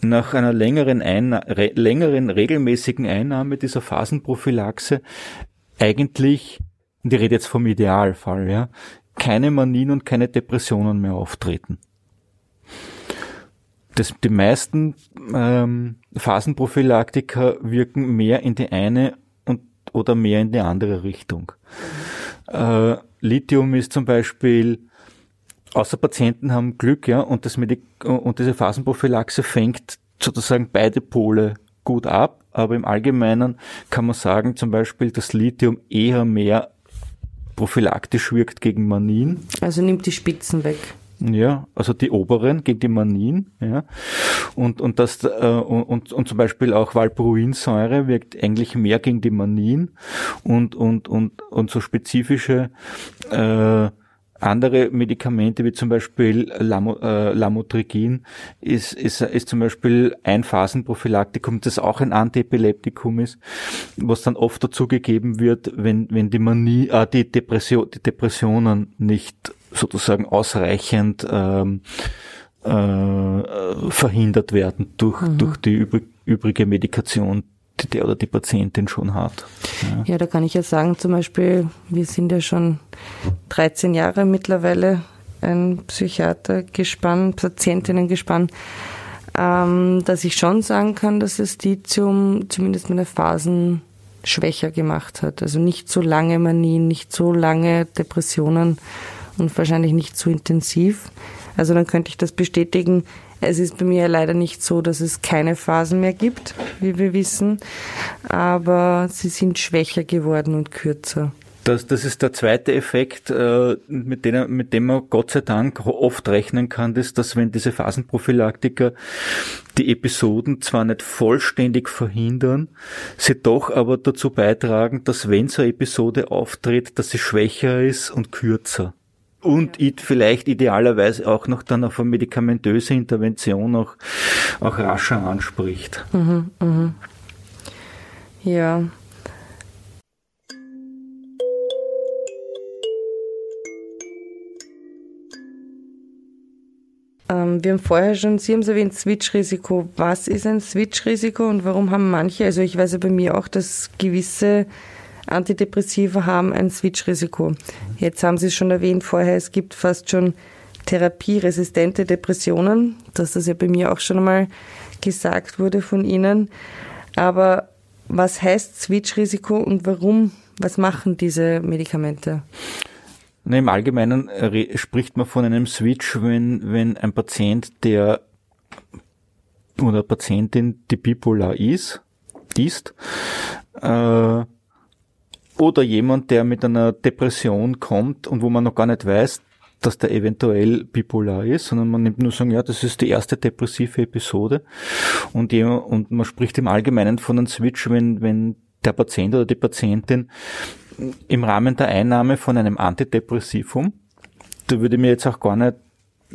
nach einer längeren, Einna re längeren regelmäßigen Einnahme dieser Phasenprophylaxe eigentlich, und ich rede jetzt vom Idealfall, ja, keine Manien und keine Depressionen mehr auftreten. Das, die meisten ähm, Phasenprophylaktika wirken mehr in die eine und oder mehr in die andere Richtung. Äh, Lithium ist zum Beispiel außer Patienten haben Glück, ja, und das Medik und diese Phasenprophylaxe fängt sozusagen beide Pole gut ab, aber im Allgemeinen kann man sagen, zum Beispiel, dass Lithium eher mehr prophylaktisch wirkt gegen Manien. Also nimmt die Spitzen weg. Ja, also die oberen gegen die Manien, ja. Und, und das, äh, und, und zum Beispiel auch Valproinsäure wirkt eigentlich mehr gegen die Manien und, und, und, und so spezifische, äh, andere Medikamente wie zum Beispiel Lamo, äh, Lamotrigin ist, ist, ist zum Beispiel ein Phasenprophylaktikum, das auch ein Antiepileptikum ist, was dann oft dazugegeben wird, wenn, wenn die Manie, äh, die, Depression, die Depressionen nicht sozusagen ausreichend ähm, äh, verhindert werden durch, mhm. durch die übrig, übrige Medikation, die der oder die Patientin schon hat. Ja. ja, da kann ich ja sagen, zum Beispiel, wir sind ja schon 13 Jahre mittlerweile ein Psychiater gespannt, Patientinnen gespannt, ähm, dass ich schon sagen kann, dass das Lithium zumindest meine Phasen schwächer gemacht hat. Also nicht so lange Manien, nicht so lange Depressionen und wahrscheinlich nicht so intensiv. Also dann könnte ich das bestätigen. Es ist bei mir leider nicht so, dass es keine Phasen mehr gibt, wie wir wissen, aber sie sind schwächer geworden und kürzer. Das, das ist der zweite Effekt, äh, mit dem, mit dem man Gott sei Dank oft rechnen kann, ist, dass wenn diese Phasenprophylaktika die Episoden zwar nicht vollständig verhindern, sie doch aber dazu beitragen, dass wenn so eine Episode auftritt, dass sie schwächer ist und kürzer und vielleicht idealerweise auch noch dann auf eine medikamentöse Intervention auch, auch rascher anspricht. Mhm, mhm. Ja. Ähm, wir haben vorher schon, Sie haben es erwähnt, Switch-Risiko. Was ist ein Switch-Risiko und warum haben manche, also ich weiß ja bei mir auch, dass gewisse Antidepressiva haben ein Switch-Risiko. Jetzt haben Sie es schon erwähnt vorher, es gibt fast schon therapieresistente Depressionen, dass das ja bei mir auch schon einmal gesagt wurde von Ihnen. Aber was heißt Switch-Risiko und warum, was machen diese Medikamente? Na, Im Allgemeinen spricht man von einem Switch, wenn, wenn ein Patient, der oder Patientin, die bipolar ist, ist, äh, oder jemand, der mit einer Depression kommt und wo man noch gar nicht weiß, dass der eventuell bipolar ist, sondern man nimmt nur sagen, ja, das ist die erste depressive Episode. Und, jemand, und man spricht im Allgemeinen von einem Switch, wenn, wenn der Patient oder die Patientin im Rahmen der Einnahme von einem Antidepressivum, da würde mir jetzt auch gar nicht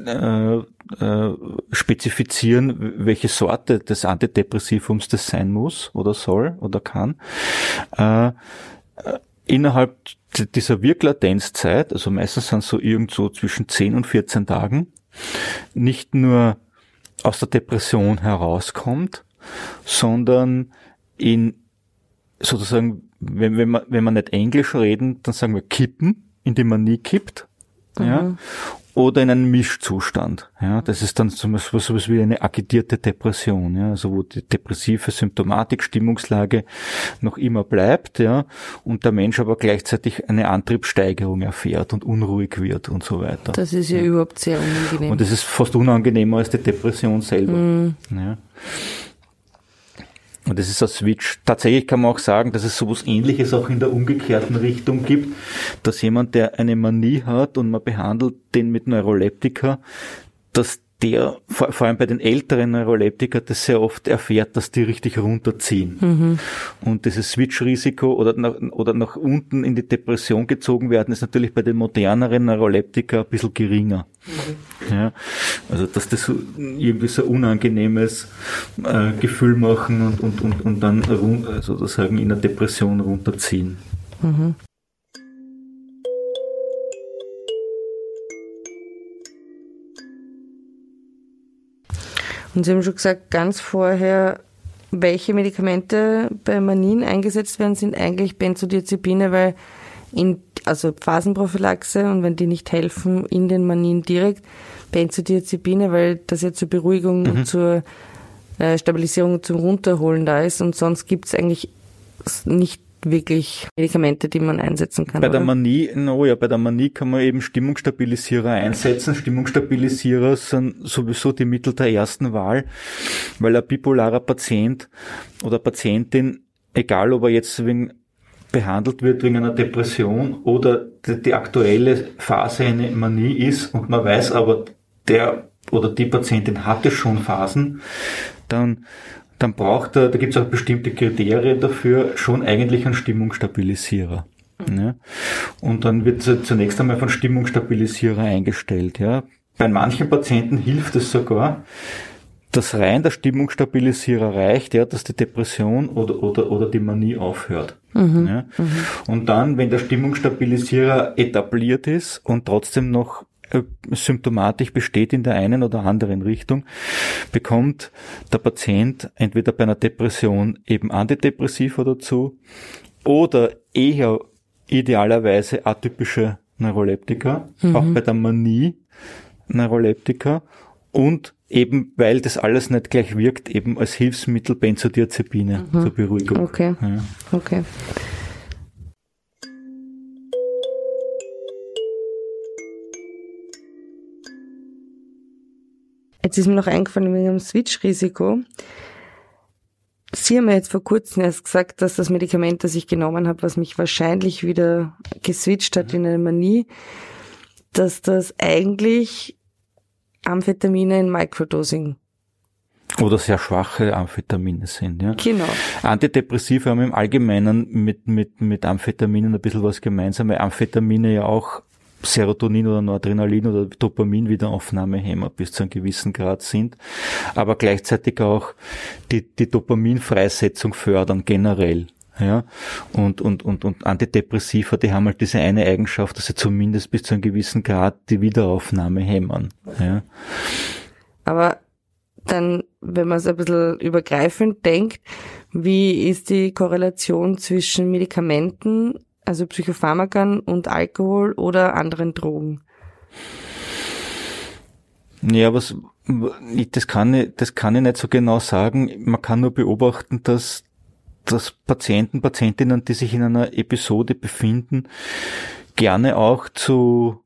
äh, äh, spezifizieren, welche Sorte des Antidepressivums das sein muss oder soll oder kann. Äh, innerhalb dieser Wirklatenzzeit, also meistens sind so irgendwo zwischen 10 und 14 Tagen, nicht nur aus der Depression herauskommt, sondern in sozusagen, wenn, wenn, man, wenn man nicht Englisch reden, dann sagen wir kippen, indem man nie kippt. Mhm. Ja, oder in einem Mischzustand. Ja, das ist dann so was, wie eine agitierte Depression, ja, also wo die depressive Symptomatik, Stimmungslage noch immer bleibt, ja, und der Mensch aber gleichzeitig eine Antriebssteigerung erfährt und unruhig wird und so weiter. Das ist ja, ja. überhaupt sehr unangenehm. Und das ist fast unangenehmer als die Depression selber. Mhm. Ja. Und das ist ein Switch. Tatsächlich kann man auch sagen, dass es sowas ähnliches auch in der umgekehrten Richtung gibt, dass jemand, der eine Manie hat und man behandelt den mit Neuroleptika, dass der vor, vor allem bei den älteren Neuroleptika das sehr oft erfährt, dass die richtig runterziehen. Mhm. Und dieses Switch-Risiko oder nach, oder nach unten in die Depression gezogen werden, ist natürlich bei den moderneren Neuroleptika ein bisschen geringer. Mhm. Ja, also dass das irgendwie so ein unangenehmes äh, Gefühl machen und, und, und, und dann sozusagen in der Depression runterziehen. Mhm. Und Sie haben schon gesagt, ganz vorher, welche Medikamente bei Manien eingesetzt werden, sind eigentlich Benzodiazepine, weil in, also Phasenprophylaxe und wenn die nicht helfen, in den Manien direkt Benzodiazepine, weil das ja zur Beruhigung mhm. und zur äh, Stabilisierung zum Runterholen da ist und sonst gibt es eigentlich nicht wirklich Medikamente, die man einsetzen kann. Bei oder? der Manie, no ja, bei der Manie kann man eben Stimmungsstabilisierer einsetzen. Stimmungsstabilisierer sind sowieso die Mittel der ersten Wahl, weil ein bipolarer Patient oder Patientin, egal ob er jetzt wegen behandelt wird wegen einer Depression oder die, die aktuelle Phase eine Manie ist und man weiß aber, der oder die Patientin hatte schon Phasen, dann dann braucht er, da gibt es auch bestimmte Kriterien dafür, schon eigentlich einen Stimmungsstabilisierer. Mhm. Ja. Und dann wird zunächst einmal von Stimmungsstabilisierer eingestellt. Ja. Bei manchen Patienten hilft es sogar, dass rein der Stimmungsstabilisierer reicht, ja, dass die Depression oder, oder, oder die Manie aufhört. Mhm. Ja. Mhm. Und dann, wenn der Stimmungsstabilisierer etabliert ist und trotzdem noch äh, symptomatisch besteht in der einen oder anderen Richtung, bekommt der Patient entweder bei einer Depression eben Antidepressiva dazu oder eher idealerweise atypische Neuroleptika, mhm. auch bei der Manie Neuroleptika und eben, weil das alles nicht gleich wirkt, eben als Hilfsmittel Benzodiazepine mhm. zur Beruhigung. Okay. Ja. Okay. Jetzt ist mir noch eingefallen wegen dem Switch-Risiko. Sie haben ja jetzt vor kurzem erst gesagt, dass das Medikament, das ich genommen habe, was mich wahrscheinlich wieder geswitcht hat in eine Manie, dass das eigentlich Amphetamine in Microdosing oder sehr schwache Amphetamine sind. Ja. Genau. Antidepressive haben im Allgemeinen mit, mit, mit Amphetaminen ein bisschen was gemeinsam, weil Amphetamine ja auch Serotonin oder Noradrenalin oder Dopamin Wiederaufnahmehemmer bis zu einem gewissen Grad sind, aber gleichzeitig auch die, die Dopaminfreisetzung fördern generell. Ja, und, und, und, und Antidepressiva, die haben halt diese eine Eigenschaft, dass sie zumindest bis zu einem gewissen Grad die Wiederaufnahme hämmern. Ja. Aber dann, wenn man es ein bisschen übergreifend denkt, wie ist die Korrelation zwischen Medikamenten also Psychopharmakern und Alkohol oder anderen Drogen? Ja, was, das kann ich, das kann ich nicht so genau sagen. Man kann nur beobachten, dass, dass Patienten, Patientinnen, die sich in einer Episode befinden, gerne auch zu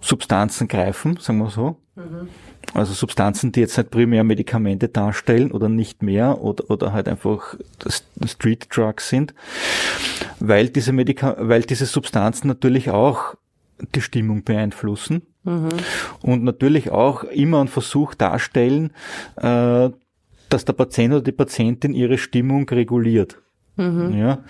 Substanzen greifen, sagen wir so. Mhm. Also Substanzen, die jetzt nicht primär Medikamente darstellen oder nicht mehr oder, oder halt einfach Street Drugs sind, weil diese Medika weil diese Substanzen natürlich auch die Stimmung beeinflussen mhm. und natürlich auch immer einen Versuch darstellen, äh, dass der Patient oder die Patientin ihre Stimmung reguliert. Mhm. Ja,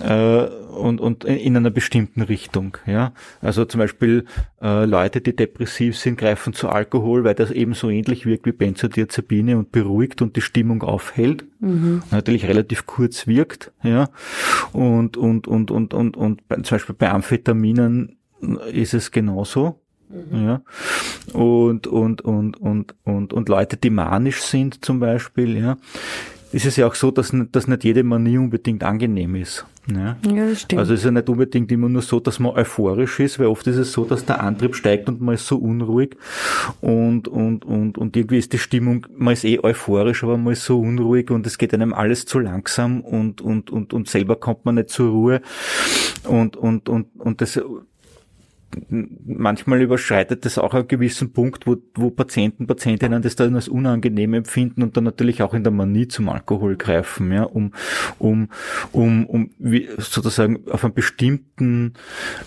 äh, und, und in einer bestimmten Richtung. Ja, also zum Beispiel äh, Leute, die depressiv sind, greifen zu Alkohol, weil das eben so ähnlich wirkt wie Benzodiazepine und beruhigt und die Stimmung aufhält. Mhm. Natürlich relativ kurz wirkt. Ja, und und und und und und zum Beispiel bei Amphetaminen ist es genauso. Mhm. Ja. Und, und, und, und, und, und Leute, die manisch sind zum Beispiel, ja, ist es ja auch so, dass, dass nicht jede Manie unbedingt angenehm ist. Ja. ja, das stimmt. Also es ist ja nicht unbedingt immer nur so, dass man euphorisch ist, weil oft ist es so, dass der Antrieb steigt und man ist so unruhig und, und, und, und irgendwie ist die Stimmung, man ist eh euphorisch, aber man ist so unruhig und es geht einem alles zu langsam und, und, und, und selber kommt man nicht zur Ruhe und, und, und, und das manchmal überschreitet das auch einen gewissen Punkt, wo, wo Patienten, Patientinnen das dann als unangenehm empfinden und dann natürlich auch in der Manie zum Alkohol greifen, ja, um, um, um, um wie, sozusagen auf einen bestimmten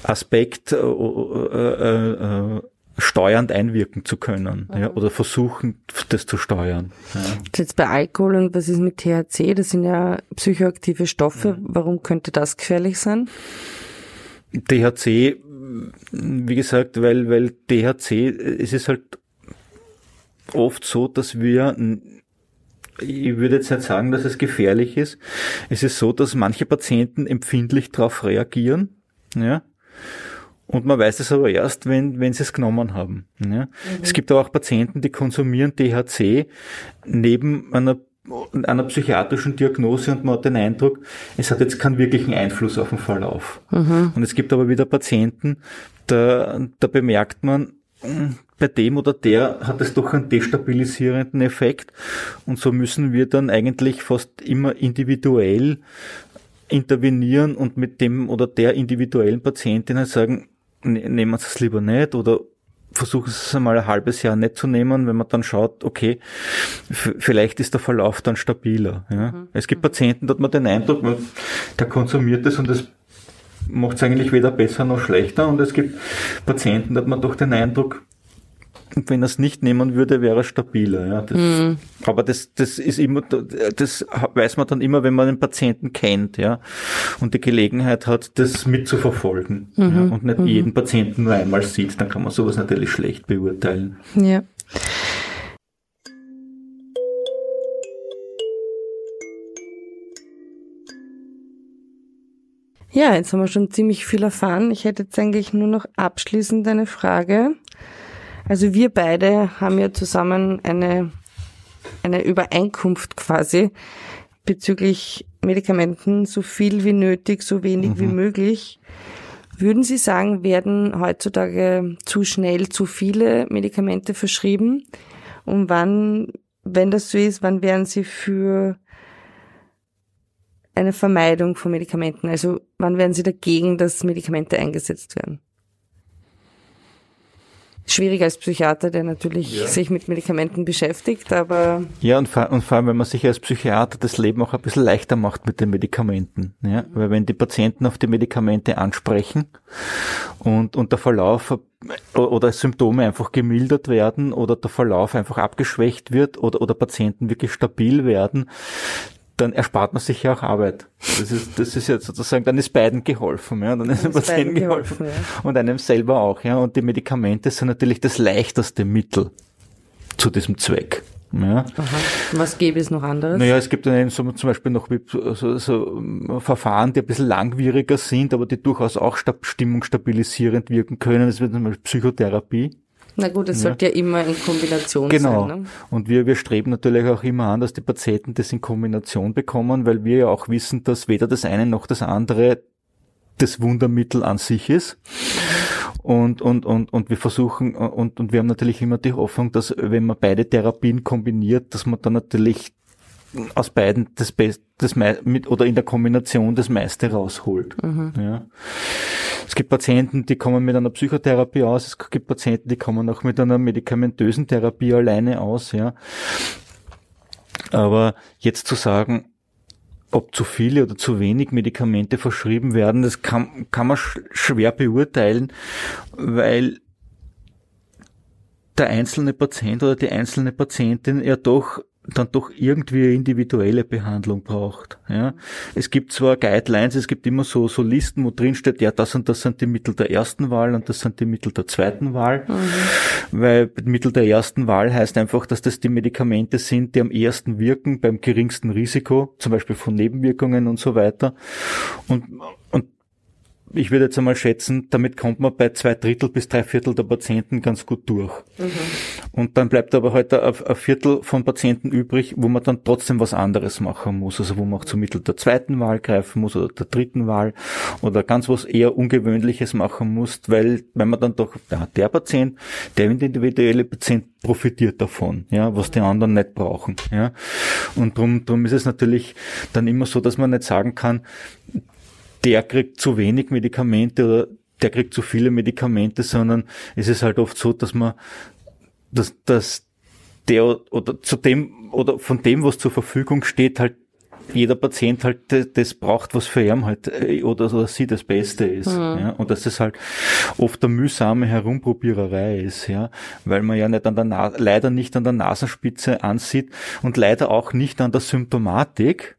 Aspekt äh, äh, äh, steuernd einwirken zu können mhm. ja, oder versuchen, das zu steuern. Ja. Jetzt bei Alkohol und was ist mit THC? Das sind ja psychoaktive Stoffe. Mhm. Warum könnte das gefährlich sein? THC, wie gesagt, weil, weil THC, es ist halt oft so, dass wir ich würde jetzt nicht sagen, dass es gefährlich ist. Es ist so, dass manche Patienten empfindlich darauf reagieren, ja. Und man weiß es aber erst, wenn, wenn sie es genommen haben. Ja. Mhm. Es gibt aber auch Patienten, die konsumieren THC neben einer einer psychiatrischen Diagnose und man hat den Eindruck, es hat jetzt keinen wirklichen Einfluss auf den Verlauf. Mhm. Und es gibt aber wieder Patienten, da, da bemerkt man, hm, bei dem oder der hat es doch einen destabilisierenden Effekt. Und so müssen wir dann eigentlich fast immer individuell intervenieren und mit dem oder der individuellen Patientin halt sagen, ne, nehmen Sie es lieber nicht oder versuchen Sie es einmal ein halbes Jahr nicht zu nehmen, wenn man dann schaut, okay, vielleicht ist der Verlauf dann stabiler. Ja. Mhm. Es gibt Patienten, da hat man den Eindruck, der konsumiert es und das macht es eigentlich weder besser noch schlechter. Und es gibt Patienten, da hat man doch den Eindruck, wenn er es nicht nehmen würde, wäre er stabiler. Ja. Das, mhm. Aber das, das ist immer, das weiß man dann immer, wenn man den Patienten kennt, ja, und die Gelegenheit hat, das mitzuverfolgen mhm. ja, und nicht mhm. jeden Patienten nur einmal sieht, dann kann man sowas natürlich schlecht beurteilen. Ja. Ja, jetzt haben wir schon ziemlich viel erfahren. Ich hätte jetzt eigentlich nur noch abschließend eine Frage. Also wir beide haben ja zusammen eine, eine Übereinkunft quasi bezüglich Medikamenten, so viel wie nötig, so wenig mhm. wie möglich. Würden Sie sagen, werden heutzutage zu schnell zu viele Medikamente verschrieben? Und wann, wenn das so ist, wann wären Sie für eine Vermeidung von Medikamenten? Also wann wären Sie dagegen, dass Medikamente eingesetzt werden? Schwierig als Psychiater, der natürlich ja. sich mit Medikamenten beschäftigt, aber. Ja, und vor, und vor allem, wenn man sich als Psychiater das Leben auch ein bisschen leichter macht mit den Medikamenten. Ja? Weil wenn die Patienten auf die Medikamente ansprechen und, und der Verlauf oder Symptome einfach gemildert werden oder der Verlauf einfach abgeschwächt wird oder, oder Patienten wirklich stabil werden, dann erspart man sich ja auch Arbeit. Das ist, das ist jetzt sozusagen, dann ist beiden geholfen, ja, dann ist dem Patienten geholfen, geholfen ja. und einem selber auch, ja, und die Medikamente sind natürlich das leichteste Mittel zu diesem Zweck. Ja. Aha. Was gäbe es noch anderes? Naja, es gibt dann so, zum Beispiel noch so, so Verfahren, die ein bisschen langwieriger sind, aber die durchaus auch stimmungsstabilisierend wirken können. Das wird zum Beispiel Psychotherapie. Na gut, es ja. sollte ja immer in Kombination genau. sein. Genau. Ne? Und wir, wir streben natürlich auch immer an, dass die Patienten das in Kombination bekommen, weil wir ja auch wissen, dass weder das eine noch das andere das Wundermittel an sich ist. Und, und, und, und wir versuchen, und, und wir haben natürlich immer die Hoffnung, dass wenn man beide Therapien kombiniert, dass man dann natürlich aus beiden das Beste, das mit oder in der Kombination das meiste rausholt. Mhm. Ja. Es gibt Patienten, die kommen mit einer Psychotherapie aus, es gibt Patienten, die kommen auch mit einer medikamentösen Therapie alleine aus, ja. Aber jetzt zu sagen, ob zu viele oder zu wenig Medikamente verschrieben werden, das kann, kann man sch schwer beurteilen, weil der einzelne Patient oder die einzelne Patientin ja doch dann doch irgendwie eine individuelle Behandlung braucht. Ja. Es gibt zwar Guidelines, es gibt immer so, so Listen, wo drin steht, ja, das und das sind die Mittel der ersten Wahl und das sind die Mittel der zweiten Wahl. Mhm. Weil Mittel der ersten Wahl heißt einfach, dass das die Medikamente sind, die am ersten wirken, beim geringsten Risiko, zum Beispiel von Nebenwirkungen und so weiter. Und, und ich würde jetzt einmal schätzen, damit kommt man bei zwei Drittel bis drei Viertel der Patienten ganz gut durch. Mhm. Und dann bleibt aber heute halt ein Viertel von Patienten übrig, wo man dann trotzdem was anderes machen muss. Also wo man auch zum Mittel der zweiten Wahl greifen muss oder der dritten Wahl oder ganz was eher Ungewöhnliches machen muss, weil wenn man dann doch, ja, der Patient, der individuelle Patient profitiert davon, ja, was die anderen nicht brauchen, ja. Und drum, drum ist es natürlich dann immer so, dass man nicht sagen kann, der kriegt zu wenig Medikamente oder der kriegt zu viele Medikamente, sondern es ist halt oft so, dass man, dass, dass der oder zu dem oder von dem, was zur Verfügung steht, halt jeder Patient halt das braucht, was für ihn halt äh, oder, oder sie das Beste ist. Mhm. Ja, und dass das halt oft eine mühsame Herumprobiererei ist, ja, weil man ja nicht an der Na leider nicht an der Nasenspitze ansieht und leider auch nicht an der Symptomatik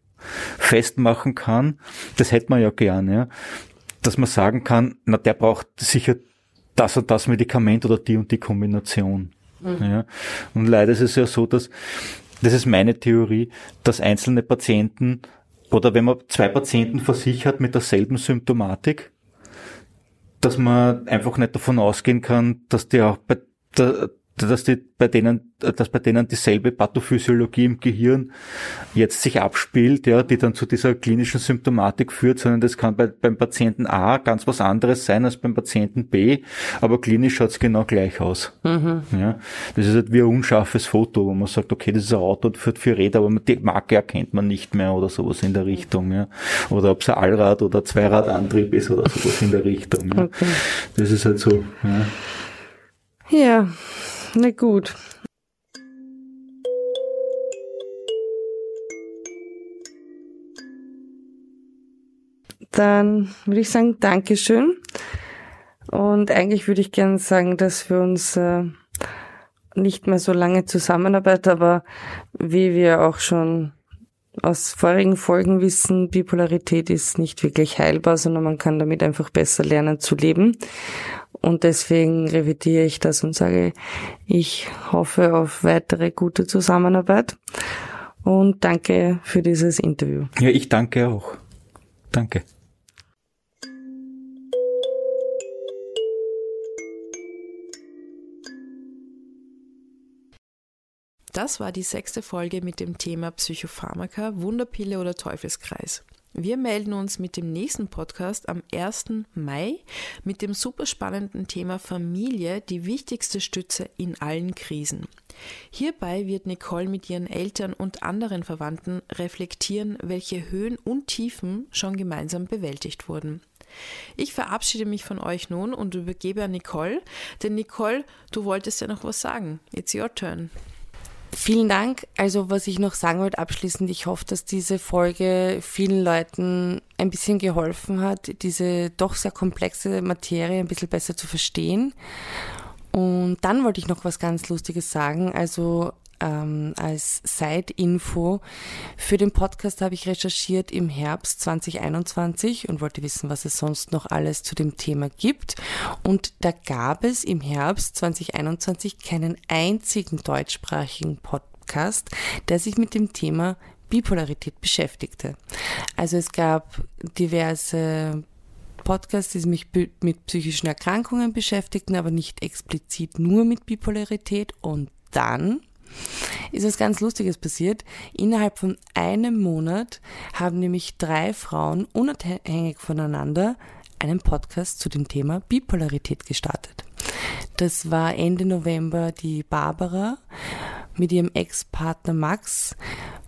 festmachen kann. Das hätte man ja gerne, ja, dass man sagen kann, na der braucht sicher das und das Medikament oder die und die Kombination. Mhm. Ja. Und leider ist es ja so, dass das ist meine Theorie, dass einzelne Patienten oder wenn man zwei Patienten versichert mit derselben Symptomatik, dass man einfach nicht davon ausgehen kann, dass die auch bei der, dass die bei denen, dass bei denen dieselbe Pathophysiologie im Gehirn jetzt sich abspielt, ja, die dann zu dieser klinischen Symptomatik führt, sondern das kann bei, beim Patienten A ganz was anderes sein als beim Patienten B, aber klinisch schaut's genau gleich aus. Mhm. Ja, das ist halt wie ein unscharfes Foto, wo man sagt, okay, das ist ein Auto und führt vier Räder, aber die Marke erkennt man nicht mehr oder sowas in der Richtung, ja. Oder ob es ein Allrad oder Zweiradantrieb ist oder sowas in der Richtung. Ja. Okay. Das ist halt so, ja. Ja, na gut. Dann würde ich sagen, Dankeschön. Und eigentlich würde ich gerne sagen, dass wir uns äh, nicht mehr so lange zusammenarbeiten, aber wie wir auch schon aus vorigen Folgen wissen, Bipolarität ist nicht wirklich heilbar, sondern man kann damit einfach besser lernen zu leben. Und deswegen revidiere ich das und sage, ich hoffe auf weitere gute Zusammenarbeit. Und danke für dieses Interview. Ja, ich danke auch. Danke. Das war die sechste Folge mit dem Thema Psychopharmaka, Wunderpille oder Teufelskreis. Wir melden uns mit dem nächsten Podcast am 1. Mai mit dem super spannenden Thema Familie, die wichtigste Stütze in allen Krisen. Hierbei wird Nicole mit ihren Eltern und anderen Verwandten reflektieren, welche Höhen und Tiefen schon gemeinsam bewältigt wurden. Ich verabschiede mich von euch nun und übergebe an Nicole, denn Nicole, du wolltest ja noch was sagen. It's your turn. Vielen Dank. Also was ich noch sagen wollte abschließend, ich hoffe, dass diese Folge vielen Leuten ein bisschen geholfen hat, diese doch sehr komplexe Materie ein bisschen besser zu verstehen. Und dann wollte ich noch was ganz Lustiges sagen. Also ähm, als Side-Info. Für den Podcast habe ich recherchiert im Herbst 2021 und wollte wissen, was es sonst noch alles zu dem Thema gibt. Und da gab es im Herbst 2021 keinen einzigen deutschsprachigen Podcast, der sich mit dem Thema Bipolarität beschäftigte. Also es gab diverse Podcasts, die sich mit psychischen Erkrankungen beschäftigten, aber nicht explizit nur mit Bipolarität. Und dann ist was ganz Lustiges passiert. Innerhalb von einem Monat haben nämlich drei Frauen unabhängig voneinander einen Podcast zu dem Thema Bipolarität gestartet. Das war Ende November die Barbara mit ihrem Ex-Partner Max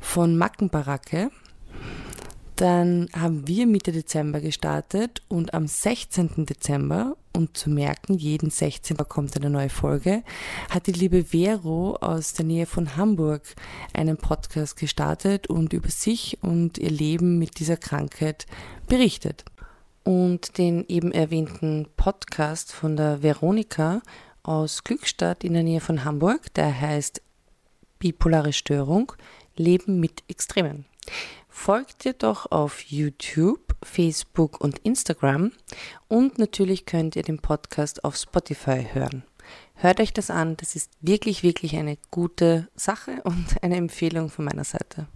von Mackenbaracke dann haben wir Mitte Dezember gestartet und am 16. Dezember, und zu merken, jeden 16. kommt eine neue Folge, hat die liebe Vero aus der Nähe von Hamburg einen Podcast gestartet und über sich und ihr Leben mit dieser Krankheit berichtet. Und den eben erwähnten Podcast von der Veronika aus Glückstadt in der Nähe von Hamburg, der heißt Bipolare Störung, Leben mit Extremen. Folgt ihr doch auf YouTube, Facebook und Instagram und natürlich könnt ihr den Podcast auf Spotify hören. Hört euch das an, das ist wirklich, wirklich eine gute Sache und eine Empfehlung von meiner Seite.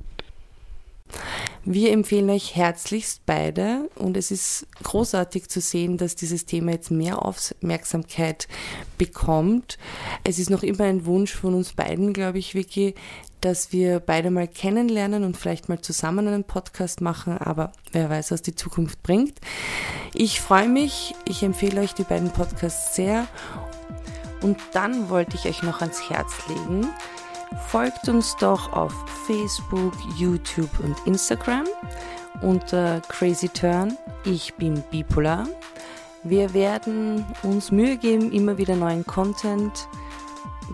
Wir empfehlen euch herzlichst beide und es ist großartig zu sehen, dass dieses Thema jetzt mehr Aufmerksamkeit bekommt. Es ist noch immer ein Wunsch von uns beiden, glaube ich, Vicky, dass wir beide mal kennenlernen und vielleicht mal zusammen einen Podcast machen, aber wer weiß, was die Zukunft bringt. Ich freue mich, ich empfehle euch die beiden Podcasts sehr und dann wollte ich euch noch ans Herz legen. Folgt uns doch auf Facebook, YouTube und Instagram unter Crazy Turn. Ich bin Bipolar. Wir werden uns Mühe geben, immer wieder neuen Content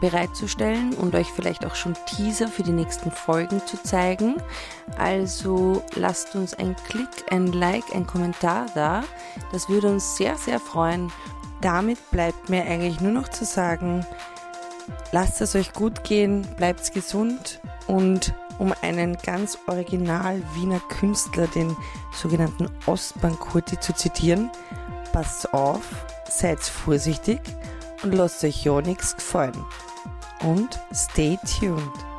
bereitzustellen und euch vielleicht auch schon Teaser für die nächsten Folgen zu zeigen. Also lasst uns ein Klick, ein Like, ein Kommentar da. Das würde uns sehr, sehr freuen. Damit bleibt mir eigentlich nur noch zu sagen, lasst es euch gut gehen, bleibt gesund und um einen ganz original Wiener Künstler, den sogenannten Ostbankurti zu zitieren, passt auf, seid vorsichtig und lasst euch ja nichts gefallen. Und stay tuned.